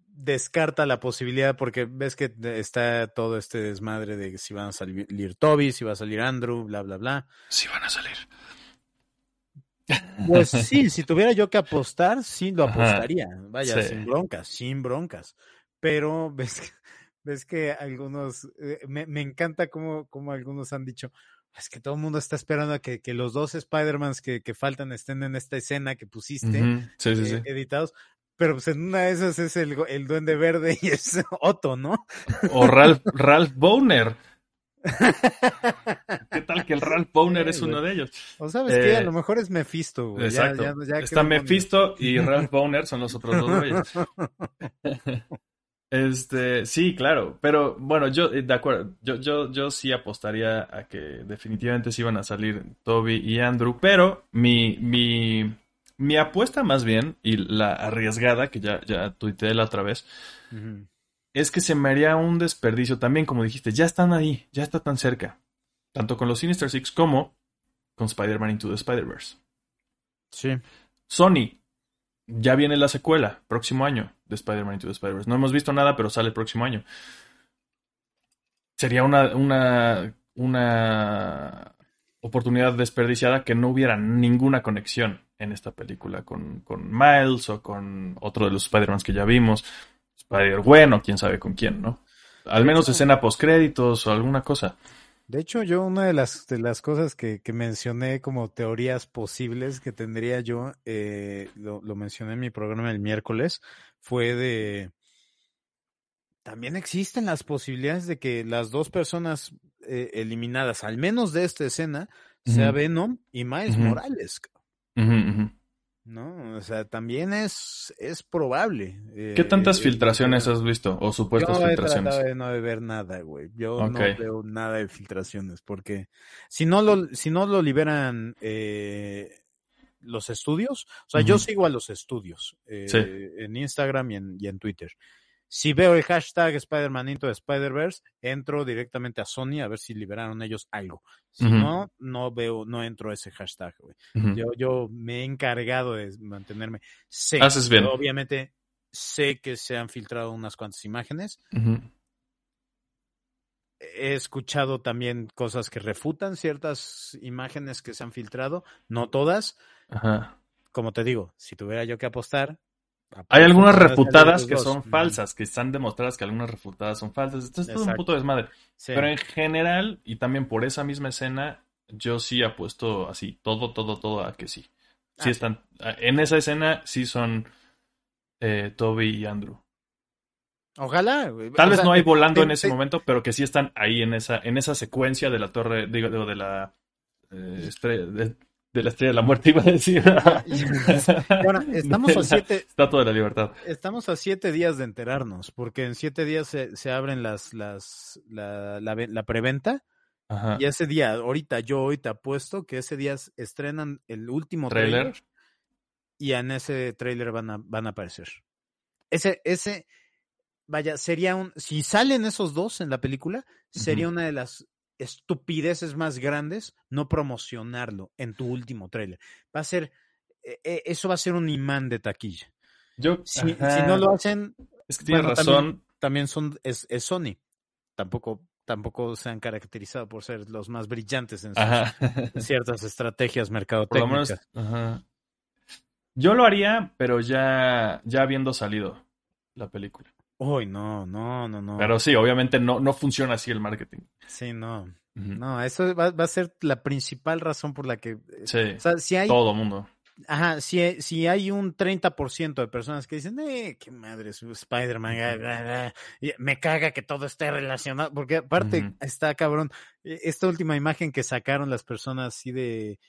descarta la posibilidad, porque ves que está todo este desmadre de si van a salir Toby, si va a salir Andrew, bla, bla, bla. Sí van a salir. Pues *laughs* sí, si tuviera yo que apostar, sí lo apostaría. Vaya, sí. sin broncas, sin broncas. Pero ves que, ves que algunos, eh, me, me encanta como, como algunos han dicho, es que todo el mundo está esperando a que, que los dos Spider-Mans que, que faltan estén en esta escena que pusiste. Sí, sí, sí. eh, editados. Pero pues en una de esas es el, el duende verde *laughs* y es Otto, ¿no? O Ralph, Ralph Boner. *laughs* ¿Qué tal que el Ralph Boner es Sí, uno de ellos? O sabes que a Eh, lo mejor es Mephisto, güey. Exacto. ya- ya Está Mephisto y Ralph Boner son los otros dos güeyes. *laughs* Este, sí, claro, pero bueno, yo, eh, de acuerdo, yo, yo, yo sí apostaría a que definitivamente sí iban a salir Toby y Andrew, pero mi, mi, mi apuesta más bien, y la arriesgada, que ya, ya tuiteé la otra vez, es que se me haría un desperdicio también, como dijiste, ya están ahí, ya está tan cerca, tanto con los Sinister Six como con Spider-Man Into the Spider-Verse. Sí. Sony, ya viene la secuela, próximo año, de Spider-Man Into the Spider-Verse. No hemos visto nada, pero sale el próximo año. Sería una, una, una oportunidad desperdiciada que no hubiera ninguna conexión en esta película con, con Miles o con otro de los Spider-Mans que ya vimos. Spider-Gwen o quién sabe con quién, ¿no? Al menos escena post-créditos o alguna cosa. De hecho, yo una de las, de las cosas que, que mencioné como teorías posibles que tendría yo, eh, lo, lo mencioné en mi programa el miércoles, fue de... También existen las posibilidades de que las dos personas eh, eliminadas, al menos de esta escena, sea Ujú. Venom y Miles. Morales. ¿No? O sea, también es, es probable. ¿Qué eh, tantas el- filtraciones has visto? O supuestas yo filtraciones. de no ver nada, güey. Yo no Ok. veo nada de filtraciones porque si no lo, si no lo liberan eh, los estudios, o sea, yo Ujú. sigo a los estudios eh, Sí. en Instagram y en, y en Twitter. Si veo el hashtag Spider-Man Into Spider-Verse, entro directamente a Sony a ver si liberaron ellos algo. Si no, no veo, no entro a ese hashtag, güey. Yo, yo me he encargado de mantenerme. Sé, Haces bien. obviamente, sé que se han filtrado unas cuantas imágenes. He escuchado también cosas que refutan ciertas imágenes que se han filtrado, no todas. Ajá. Como te digo, si tuviera yo que apostar. Hay apuesto algunas los que son falsas, que están demostradas que algunas refutadas son falsas. Esto es todo un puto desmadre. Sí. Pero en general, y también por esa misma escena, yo sí apuesto así, todo, todo, todo a que sí. Sí Ah. están. En esa escena sí son eh, Toby y Andrew. Ojalá. Tal O vez no hay volando te- en ese te- momento, pero que sí están ahí en esa, en esa secuencia de la torre, digo, digo, de la eh, estrella, de, de la estrella de la muerte, iba a decir. *laughs* Bueno, estamos a *laughs* siete, Estatua de la libertad. estamos a siete días de enterarnos, porque en siete días se, se abren las, las, la, la, ve- la preventa Ajá. Y ese día, ahorita yo hoy te apuesto que ese día estrenan el último Trailer. trailer y en ese trailer van a, van a aparecer. Ese, ese, vaya, sería un, si salen esos dos en la película, sería una de las estupideces más grandes no promocionarlo en tu último trailer. Va a ser, eh, eh, eso va a ser un imán de taquilla. Yo, Si, no lo hacen, Es que razón. también, también son, es, es Sony. Tampoco, tampoco se han caracterizado por ser los más brillantes en sus *laughs* ciertas estrategias Por lo menos. mercadotécnicas. Ajá. Yo lo haría, pero ya, ya habiendo salido la película. Uy, no, no, no, no. Pero sí, obviamente no, no funciona así el marketing. Sí, no. No, eso va, va a ser la principal razón por la que. eh, Sí, O sea, si hay, todo mundo. ajá, si, hay- si hay un 30% de personas que dicen, eh, qué madre es Spider-Man, ah, ah, ah", y me caga que todo esté relacionado, porque aparte está cabrón. eh, Esta última imagen que sacaron las personas así de.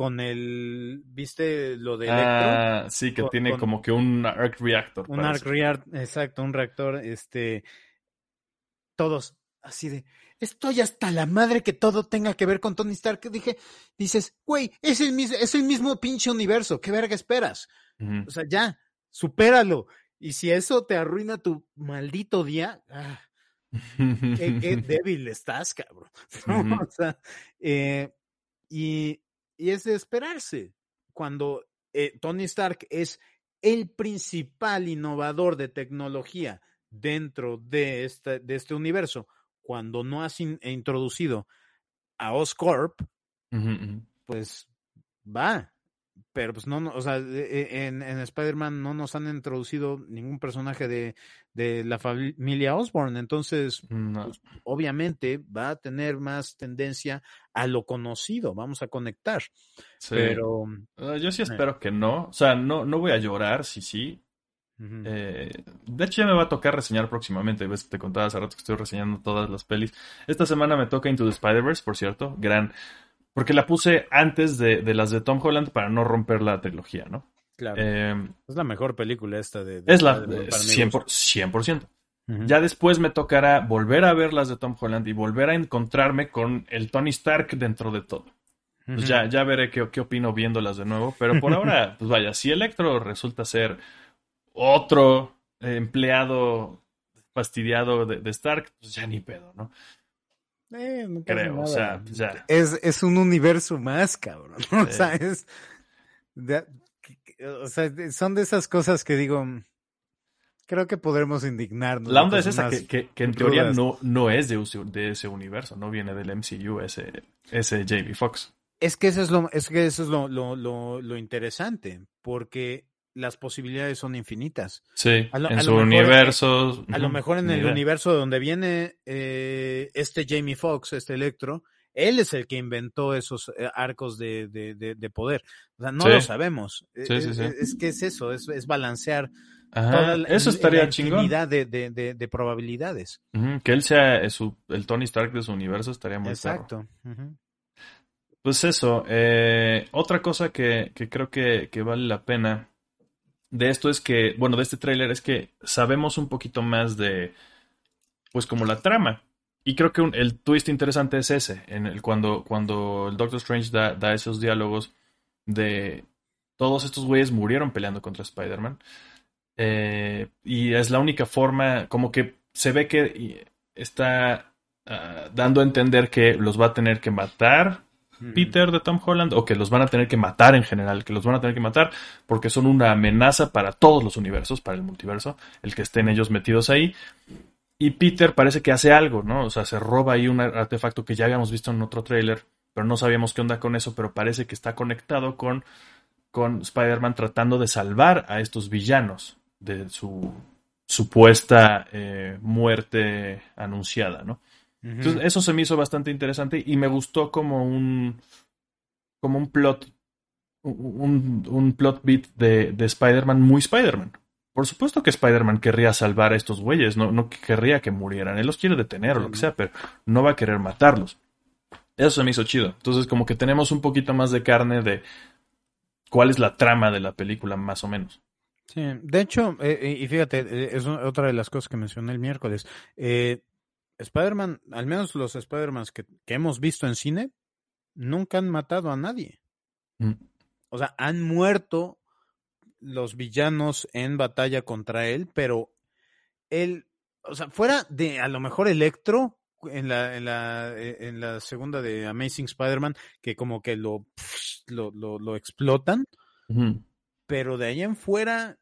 Con el. ¿Viste lo de Electro? Ah, sí, que con- tiene con- como que un arc reactor. Un parece. arc reactor, exacto, un reactor, este, todos así de, estoy hasta la madre que todo tenga que ver con Tony Stark. Dije, dices, güey, es el mismo, es el mismo pinche universo, ¿qué verga esperas? O sea, ya, supéralo. Y si eso te arruina tu maldito día, ah, qué, qué *laughs* débil estás, cabrón. *laughs* O sea, eh, y, y es de esperarse. Cuando eh, Tony Stark es el principal innovador de tecnología dentro de este, de este universo, cuando no has in- introducido a Oscorp, pues va. Pero pues no, no, o sea, e- e- en, en Spider-Man no nos han introducido ningún personaje de, de la familia Osborn, entonces No. pues, obviamente va a tener más tendencia a lo conocido, vamos a conectar. Sí. Pero Ah, yo sí espero que no. O sea, no, no voy a llorar, sí, sí. Eh, de hecho, ya me va a tocar reseñar próximamente. Ves que te contaba hace rato que estoy reseñando todas las pelis. Esta semana me toca Into the Spider-Verse, por cierto. Gran. Porque la puse antes de, de las de Tom Holland para no romper la trilogía, ¿no? claro, Eh, es la mejor película esta de, de es la eh, mi 100%. gusto. 100%. Ujú. Ya después me tocará volver a ver las de Tom Holland y volver a encontrarme con el Tony Stark dentro de todo. Pues ya, ya veré qué, qué opino viéndolas de nuevo. Pero por ahora, *laughs* pues vaya, si Electro resulta ser otro eh, empleado fastidiado de, de Stark, pues ya ni pedo, ¿no? Eh, no Creo, o sea, ya. Es, es un universo más, cabrón. *laughs* O sea, es. de- o sea, son de esas cosas que digo. mm, Creo que podremos indignarnos. La onda es esa que, que- que en teoría no, no es de, de ese universo, no viene del MCU, ese, ese J.B. Fox. Es que eso es lo, es que eso es lo, lo, lo, lo interesante, porque las posibilidades son infinitas. Sí, A lo- en a su lo mejor, universo. A lo mejor en el universo donde viene eh, este Jamie Foxx, este Electro, él es el que inventó esos eh, arcos de, de, de- de poder. O sea, no Sí. lo sabemos. Eh, Sí, sí, sí. Es, que es eso, es, es balancear Ajá, toda la, eso estaría chingón. infinidad de, de, de, de probabilidades. Ujú, Que él sea eh, su- el Tony Stark de su universo estaría muy. Exacto. Pues eso, eh, otra cosa que, que creo que, que vale la pena de esto es que, bueno, de este tráiler es que sabemos un poquito más de, pues como la trama. Y creo que el twist interesante es ese, en el, cuando, cuando el Doctor Strange da, da esos diálogos de todos estos güeyes murieron peleando contra Spider-Man. Eh, y es la única forma, como que se ve que está ah, dando a entender que los va a tener que matar Peter de Tom Holland o que los van a tener que matar en general, que los van a tener que matar porque son una amenaza para todos los universos, para el multiverso, el que estén ellos metidos ahí. Y Peter parece que hace algo, ¿no? O sea, se roba ahí un artefacto que ya habíamos visto en otro tráiler, pero no sabíamos qué onda con eso, pero parece que está conectado con, con Spider-Man tratando de salvar a estos villanos de su supuesta eh, muerte anunciada, ¿no? Entonces, eso se me hizo bastante interesante y me gustó como un como un plot un, un plot beat de, de Spider-Man muy Spider-Man. Por supuesto que Spider-Man querría salvar a estos güeyes, no, no querría que murieran. Él los quiere detener o lo que sea, pero no va a querer matarlos. Eso se me hizo chido. Entonces, como que tenemos un poquito más de carne de cuál es la trama de la película, más o menos. Sí, de hecho, eh, y fíjate, eh, es otra de las cosas que mencioné el miércoles. eh, Spider-Man, al menos los Spider-Man que, que hemos visto en cine, nunca han matado a nadie. Mm. O sea, han muerto los villanos en batalla contra él, pero él, o sea, fuera de a lo mejor Electro en la, en la, eh, en la segunda de Amazing Spider-Man, que como que lo, lo, lo, lo explotan, pero de ahí en fuera,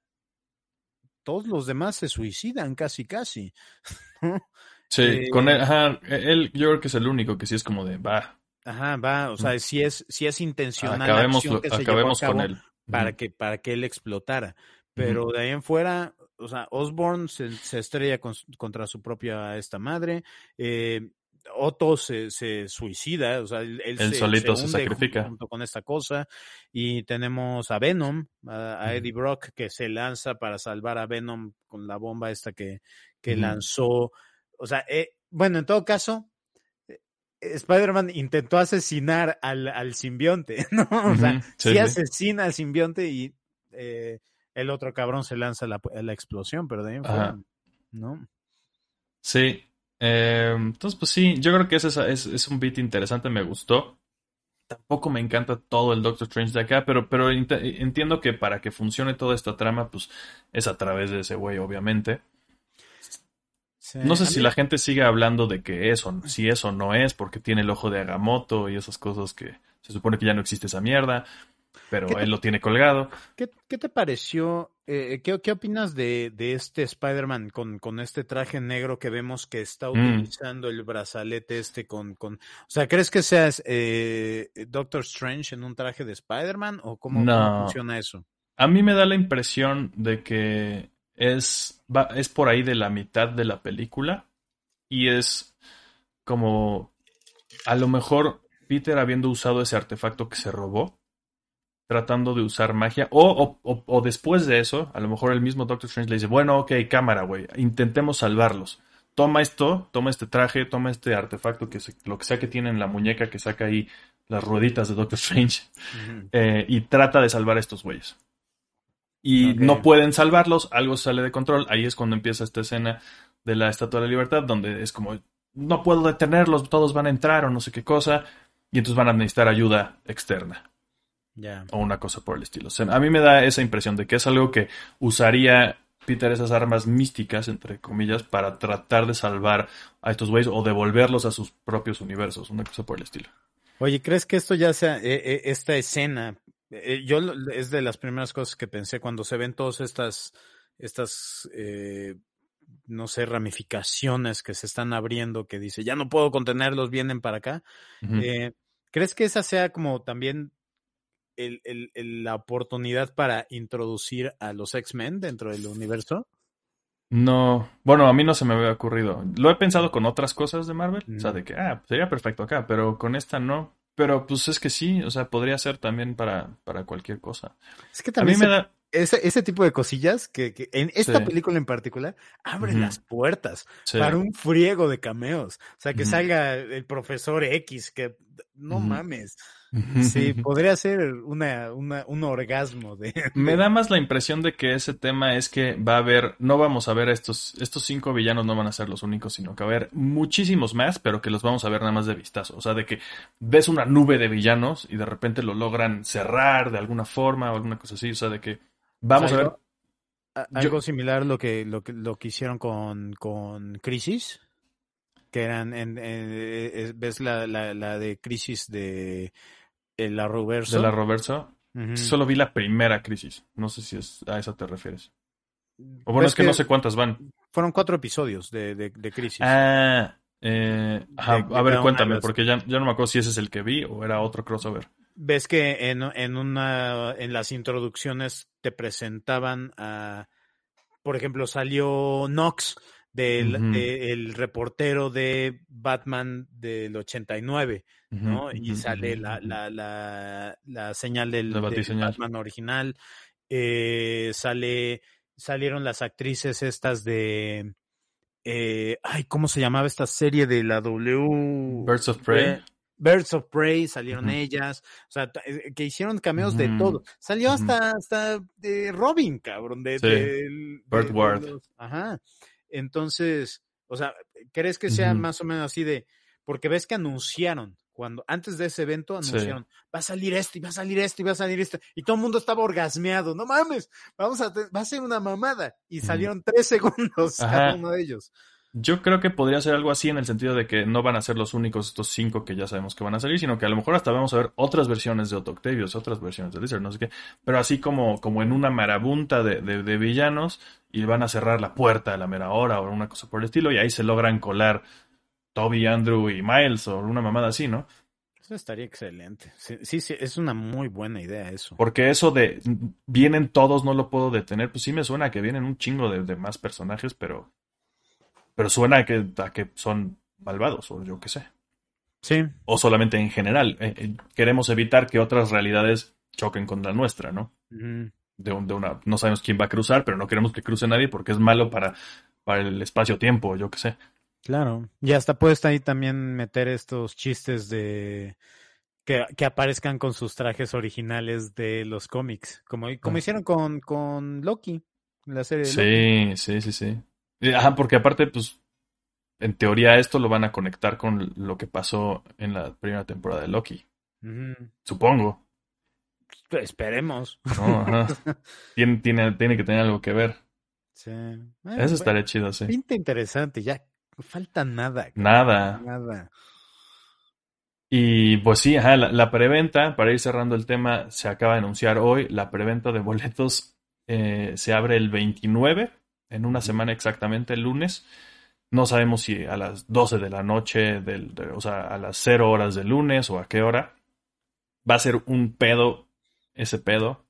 todos los demás se suicidan casi, casi. *laughs* Sí, Eh, con él, ajá, él yo creo que es el único que sí es como de, va, Ajá, va, o sea, si es, si es intencional la acabemos, acción lo- que se llevó a acabemos con cabo él. para que, para que él explotara. Pero de ahí en fuera, o sea, Osborn se, se estrella con- contra su propia esta madre. eh, Otto se, se suicida, o sea, él, él Él solito se hunde sacrifica. Junto, junto con esta cosa. Y tenemos a Venom, a. Eddie Brock, que se lanza para salvar a Venom con la bomba esta que, que lanzó. O sea, eh, bueno, en todo caso, eh, Spider-Man intentó asesinar al, al simbionte, *laughs* ¿no? O sea, Ujú, sí, sí, sí. asesina al simbionte y eh, el otro cabrón se lanza a la, a la explosión, pero de ahí fuera. ¿no? Sí. eh, entonces, pues sí, yo creo que ese es, es, es un beat interesante, me gustó. Tampoco me encanta todo el Doctor Strange de acá, pero, pero ent- entiendo que para que funcione toda esta trama, pues es a través de ese güey, obviamente. Sí, No sé si mí- la gente sigue hablando de que eso, si eso no es, porque tiene el ojo de Agamotto y esas cosas que se supone que ya no existe esa mierda, pero ¿Qué te- él lo tiene colgado. ¿Qué, qué te pareció? eh, ¿qué, qué opinas de, de este Spider-Man con, con este traje negro que vemos que está Mm. utilizando el brazalete este con, con... O sea, ¿crees que seas eh, Doctor Strange en un traje de Spider-Man o cómo, funciona eso? A mí me da la impresión de que es, va- es por ahí de la mitad de la película y es como a lo mejor Peter habiendo usado ese artefacto que se robó, tratando de usar magia, o, o- o- o después de eso, a lo mejor el mismo Doctor Strange le dice, bueno, ok, cámara, güey, intentemos salvarlos. Toma esto, toma este traje, toma este artefacto, que se- lo que sea que tiene en la muñeca que saca ahí las rueditas de Doctor Strange eh, y trata de salvar a estos güeyes. Y no pueden salvarlos, algo sale de control. Ahí es cuando empieza esta escena de la Estatua de la Libertad, donde es como, no puedo detenerlos, todos van a entrar o no sé qué cosa, y entonces van a necesitar ayuda externa o una cosa por el estilo. O sea, a mí me da esa impresión de que es algo que usaría Peter esas armas místicas, entre comillas, para tratar de salvar a estos güeyes o devolverlos a sus propios universos, una cosa por el estilo. Oye, ¿crees que esto ya sea, eh, eh, esta escena, yo lo- es de las primeras cosas que pensé cuando se ven todas estas, estas, eh, no sé, ramificaciones que se están abriendo, que dice, ya no puedo contenerlos, vienen para acá. Eh, ¿Crees que esa sea como también el- el- el- la oportunidad para introducir a los X-Men dentro del universo? No, bueno, a mí no se me había ocurrido. Lo he pensado con otras cosas de Marvel, o sea, Mm. de que, ah, sería perfecto acá, pero con esta no. Pero pues es que sí, o sea, podría ser también para, para cualquier cosa. Es que A mí también me da... ese, ese tipo de cosillas que, que en esta Sí. película en particular abren Ujú. las puertas sí. para un friego de cameos. O sea, que salga el profesor X, que no mames. Sí, podría ser una, una, un orgasmo de... Me da más la impresión de que ese tema es que va a haber, no vamos a ver a estos, estos cinco villanos no van a ser los únicos, sino que va a haber muchísimos más, pero que los vamos a ver nada más de vistazo. O sea, de que ves una nube de villanos y de repente lo logran cerrar de alguna forma o alguna cosa así. O sea, de que vamos a ver. algo, a- yo- algo similar lo que, lo que lo que hicieron con, con Crisis, que eran, en, en- eh, ves la, la, la de Crisis de el Arrowverso? De la Roverso, solo vi la primera crisis. No sé si es a esa te refieres. O bueno, es que, no sé cuántas van. Fueron cuatro episodios de, de, de Crisis. Ah, eh, ajá, De- de a ver, cuéntame, las- porque ya, ya no me acuerdo si ese es el que vi o era otro crossover. Ves que en, en una en las introducciones te presentaban a por ejemplo salió Knox del de- el reportero de Batman del 89, ¿no? Ujú, y ujú, sale la, la, la, la señal del. Batman original. Eh, sale salieron las actrices estas de eh, ay, ¿cómo se llamaba esta serie de la W? Birds of Prey. Eh, Birds of Prey, salieron ellas, o sea, eh, que hicieron cameos de todo. Salió hasta, hasta de Robin, cabrón, de, Sí. de- de Ward. los- ajá. Entonces, O sea, ¿crees que sea más o menos así de, porque ves que anunciaron, cuando antes de ese evento anunciaron, va a salir esto y va a salir esto y va a salir esto, y todo el mundo estaba orgasmeado, no mames, vamos a, va a ser una mamada, y salieron tres *laughs* segundos cada uno de ellos. Yo creo que podría ser algo así en el sentido de que no van a ser los únicos estos cinco que ya sabemos que van a salir, sino que a lo mejor hasta vamos a ver otras versiones de Otto Octavius, otras versiones de Lizard, no sé qué, pero así como, como en una marabunta de, de, villanos y van a cerrar la puerta a la mera hora o una cosa por el estilo y ahí se logran colar Toby, Andrew y Miles o una mamada así, ¿no? Eso estaría excelente. Sí, sí, es una muy buena idea eso. Porque eso de vienen todos, no lo puedo detener, pues sí me suena que vienen un chingo de, de más personajes, pero pero suena a que, que son malvados, o yo qué sé. Sí. O solamente en general. Eh, eh, queremos evitar que otras realidades choquen con la nuestra, ¿no? de, una, no sabemos quién va a cruzar, pero no queremos que cruce nadie porque es malo para, para el espacio-tiempo, yo qué sé. Claro. Y hasta puedes ahí también meter estos chistes de que, que, aparezcan con sus trajes originales de los cómics, como, como ah. hicieron con, con Loki, la serie de Loki. Sí, sí, sí, sí. Ajá, porque aparte, pues, en teoría esto lo van a conectar con lo que pasó en la primera temporada de Loki. Supongo. Pues, esperemos. *laughs* tiene, tiene, tiene, que tener algo que ver. Sí. Eso pues, estaría chido, sí. Pinta interesante, ya. Falta nada. Nada. Nada. Y pues sí, ajá, la, la, preventa, para ir cerrando el tema, se acaba de anunciar hoy. La preventa de boletos eh, se abre el 29 en una semana exactamente, el lunes. No sabemos si a las 12 de la noche, del, o sea, a las 0 horas del lunes o a qué hora. Va a ser un pedo, ese pedo.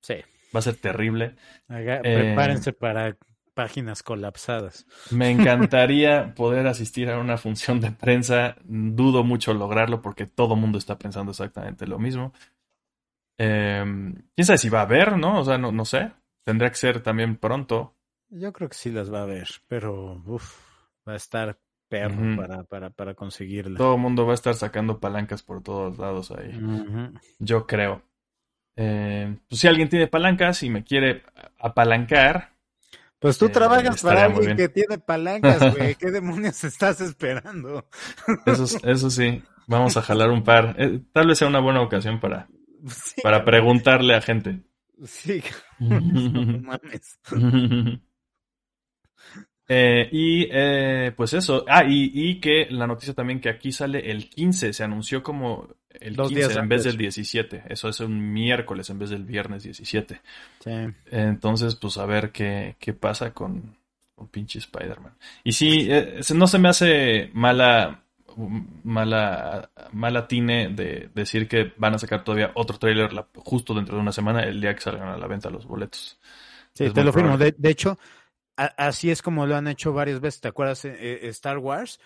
Sí. Va a ser terrible. prepárense eh, para páginas colapsadas. Me *laughs* encantaría poder asistir a una función de prensa. Dudo mucho lograrlo porque todo el mundo está pensando exactamente lo mismo. Eh, Quién sabe si va a haber, ¿no? O sea, no, no sé. Tendría que ser también pronto. Yo creo que sí las va a ver, pero uf, va a estar perro para, para, para conseguirla. Todo el mundo va a estar sacando palancas por todos lados ahí. Yo creo. Eh, pues si alguien tiene palancas y me quiere apalancar. Pues tú eh, trabajas para alguien que tiene palancas, güey. ¿Qué demonios estás esperando? Eso, eso sí, vamos a jalar un par. Eh, tal vez sea una buena ocasión para, para preguntarle a gente. Sí, *laughs* no *laughs* mames. *laughs* Eh, y eh, pues eso. Ah, y, que la noticia también que aquí sale el 15, se anunció como el 15 en vez del 17. Eso es un miércoles en vez del viernes 17. Sí. Entonces, pues a ver qué, qué pasa con, con pinche Spider-Man. Y sí, eh, no se me hace mala mala mala tine de decir que van a sacar todavía otro trailer justo dentro de una semana el día que salgan a la venta los boletos. Sí, te lo firmo. de, hecho, así es como lo han hecho varias veces. ¿Te acuerdas? Eh, eh, Star Wars.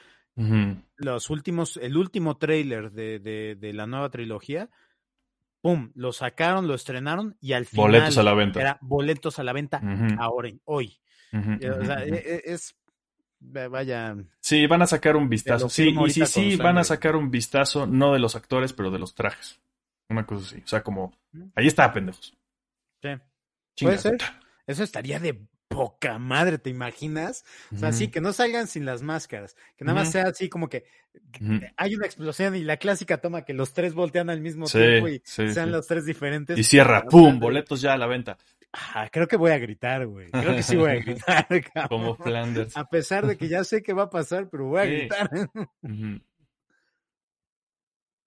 Los últimos, el último trailer de, de, la nueva trilogía, ¡pum! Lo sacaron, lo estrenaron y al final. Boletos a la venta. Era boletos a la venta ahora, hoy. o sea, e, e, es, Vaya. Sí, van a sacar un vistazo. Sí, y sí, sí, van a sacar un vistazo, no de los actores, pero de los trajes. Una cosa así. O sea, como. Ahí está, pendejos. Sí. Puede ser. Eso estaría de poca madre, ¿te imaginas? O sea, sí, que no salgan sin las máscaras, que nada más sea así como que hay una explosión y la clásica toma que los tres voltean al mismo tiempo y sean los tres diferentes. Y cierra, ¡pum! Boletos ya a la venta. Ah, creo que voy a gritar, güey. Creo que sí voy a *laughs* gritar. *laughs* Como Flanders. A pesar de que ya sé que va a pasar, pero voy a gritar.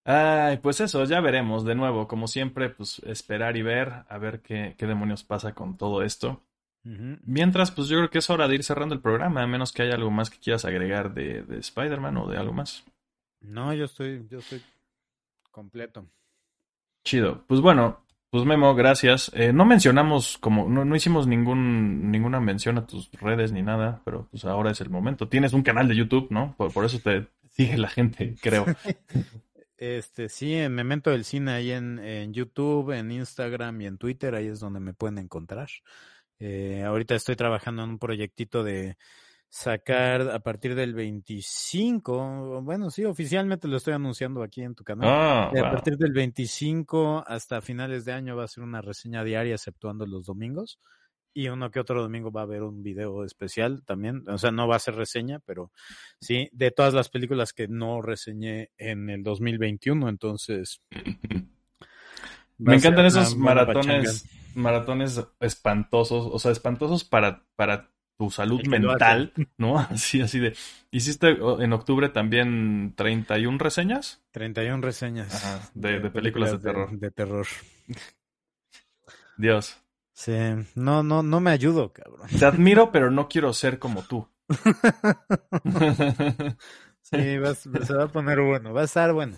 Ay, pues eso, ya veremos de nuevo. Como siempre, pues esperar y ver, a ver qué, qué demonios pasa con todo esto. Mientras, pues yo creo que es hora de ir cerrando el programa, a menos que haya algo más que quieras agregar de, de Spider-Man o de algo más. No, yo estoy, yo estoy completo. Chido. Pues bueno, pues Memo, gracias. Eh, no mencionamos como, no, no, hicimos ningún, ninguna mención a tus redes ni nada, pero pues ahora es el momento. Tienes un canal de YouTube, ¿no? Por, por eso te sigue la gente, *laughs* creo. Este, sí, en Memento del Cine, ahí en, en YouTube, en Instagram y en Twitter, ahí es donde me pueden encontrar. Eh, ahorita estoy trabajando en un proyectito de sacar a partir del 25, bueno, sí, oficialmente lo estoy anunciando aquí en tu canal. Ah, a partir del 25 hasta finales de año va a ser una reseña diaria, exceptuando los domingos. y uno que otro domingo va a haber un video especial también. O sea, no va a ser reseña, pero sí, de todas las películas que no reseñé en el 2021, entonces... *laughs* Me encantan esos maratones, maratones espantosos, o sea, espantosos para, para tu salud mental, *laughs* ¿no? Así, así de. ¿Hiciste en octubre también 31 reseñas? 31 reseñas. de, películas, de terror. De, terror. Dios. Sí, no, no, no me ayudo, cabrón. Te admiro, pero no quiero ser como tú. *laughs* *laughs* sí, se va a poner bueno, va a estar bueno.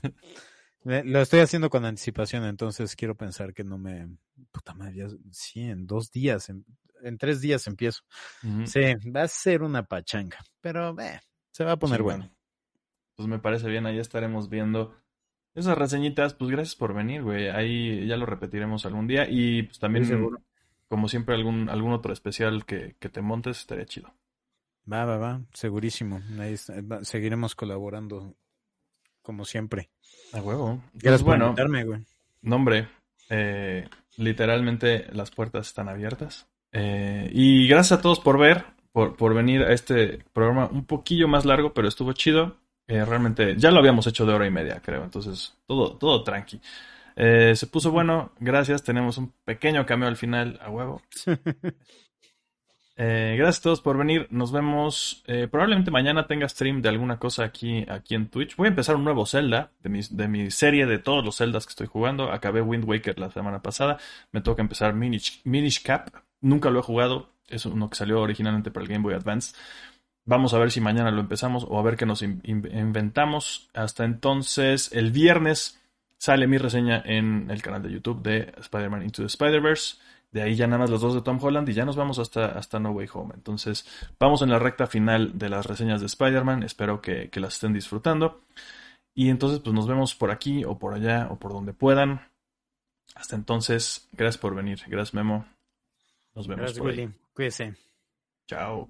Lo estoy haciendo con anticipación, entonces quiero pensar que no me... Puta madre, sí, en dos días, en, tres días empiezo. Sí, va a ser una pachanga, pero eh, se va a poner bueno. Pues me parece bien, ahí estaremos viendo esas reseñitas. Pues gracias por venir, güey. Ahí ya lo repetiremos algún día y pues también, como siempre, algún, algún otro especial que, que te montes estaría chido. Va, va, va, segurísimo. Ahí seguiremos colaborando como siempre. A huevo. Gracias por invitarme, güey. Nombre, eh, literalmente las puertas están abiertas. Eh, y gracias a todos por ver, por, por, venir a este programa un poquillo más largo, pero estuvo chido. Eh, realmente ya lo habíamos hecho de hora y media, creo. Entonces, todo, todo tranqui. se puso bueno, gracias. Tenemos un pequeño cameo al final, a huevo. *laughs* Eh, gracias a todos por venir. Nos vemos. Eh, probablemente mañana tenga stream de alguna cosa aquí, aquí en Twitch. Voy a empezar un nuevo Zelda de mi, de mi serie de todos los Zeldas que estoy jugando. Acabé Wind Waker la semana pasada. Me toca empezar Minish, Minish Cap. Nunca lo he jugado. Es uno que salió originalmente para el Game Boy Advance. Vamos a ver si mañana lo empezamos o a ver qué nos inventamos. Hasta entonces, el viernes sale mi reseña en el canal de YouTube de Spider-Man Into the Spider-Verse. De ahí ya nada más los dos de Tom Holland y ya nos vamos hasta, hasta No Way Home. Entonces, vamos en la recta final de las reseñas de Spider-Man. Espero que, las estén disfrutando. Y entonces, pues nos vemos por aquí o por allá o por donde puedan. Hasta entonces, gracias por venir. Gracias, Memo. Nos vemos gracias, por ahí. Cuídese. Chao.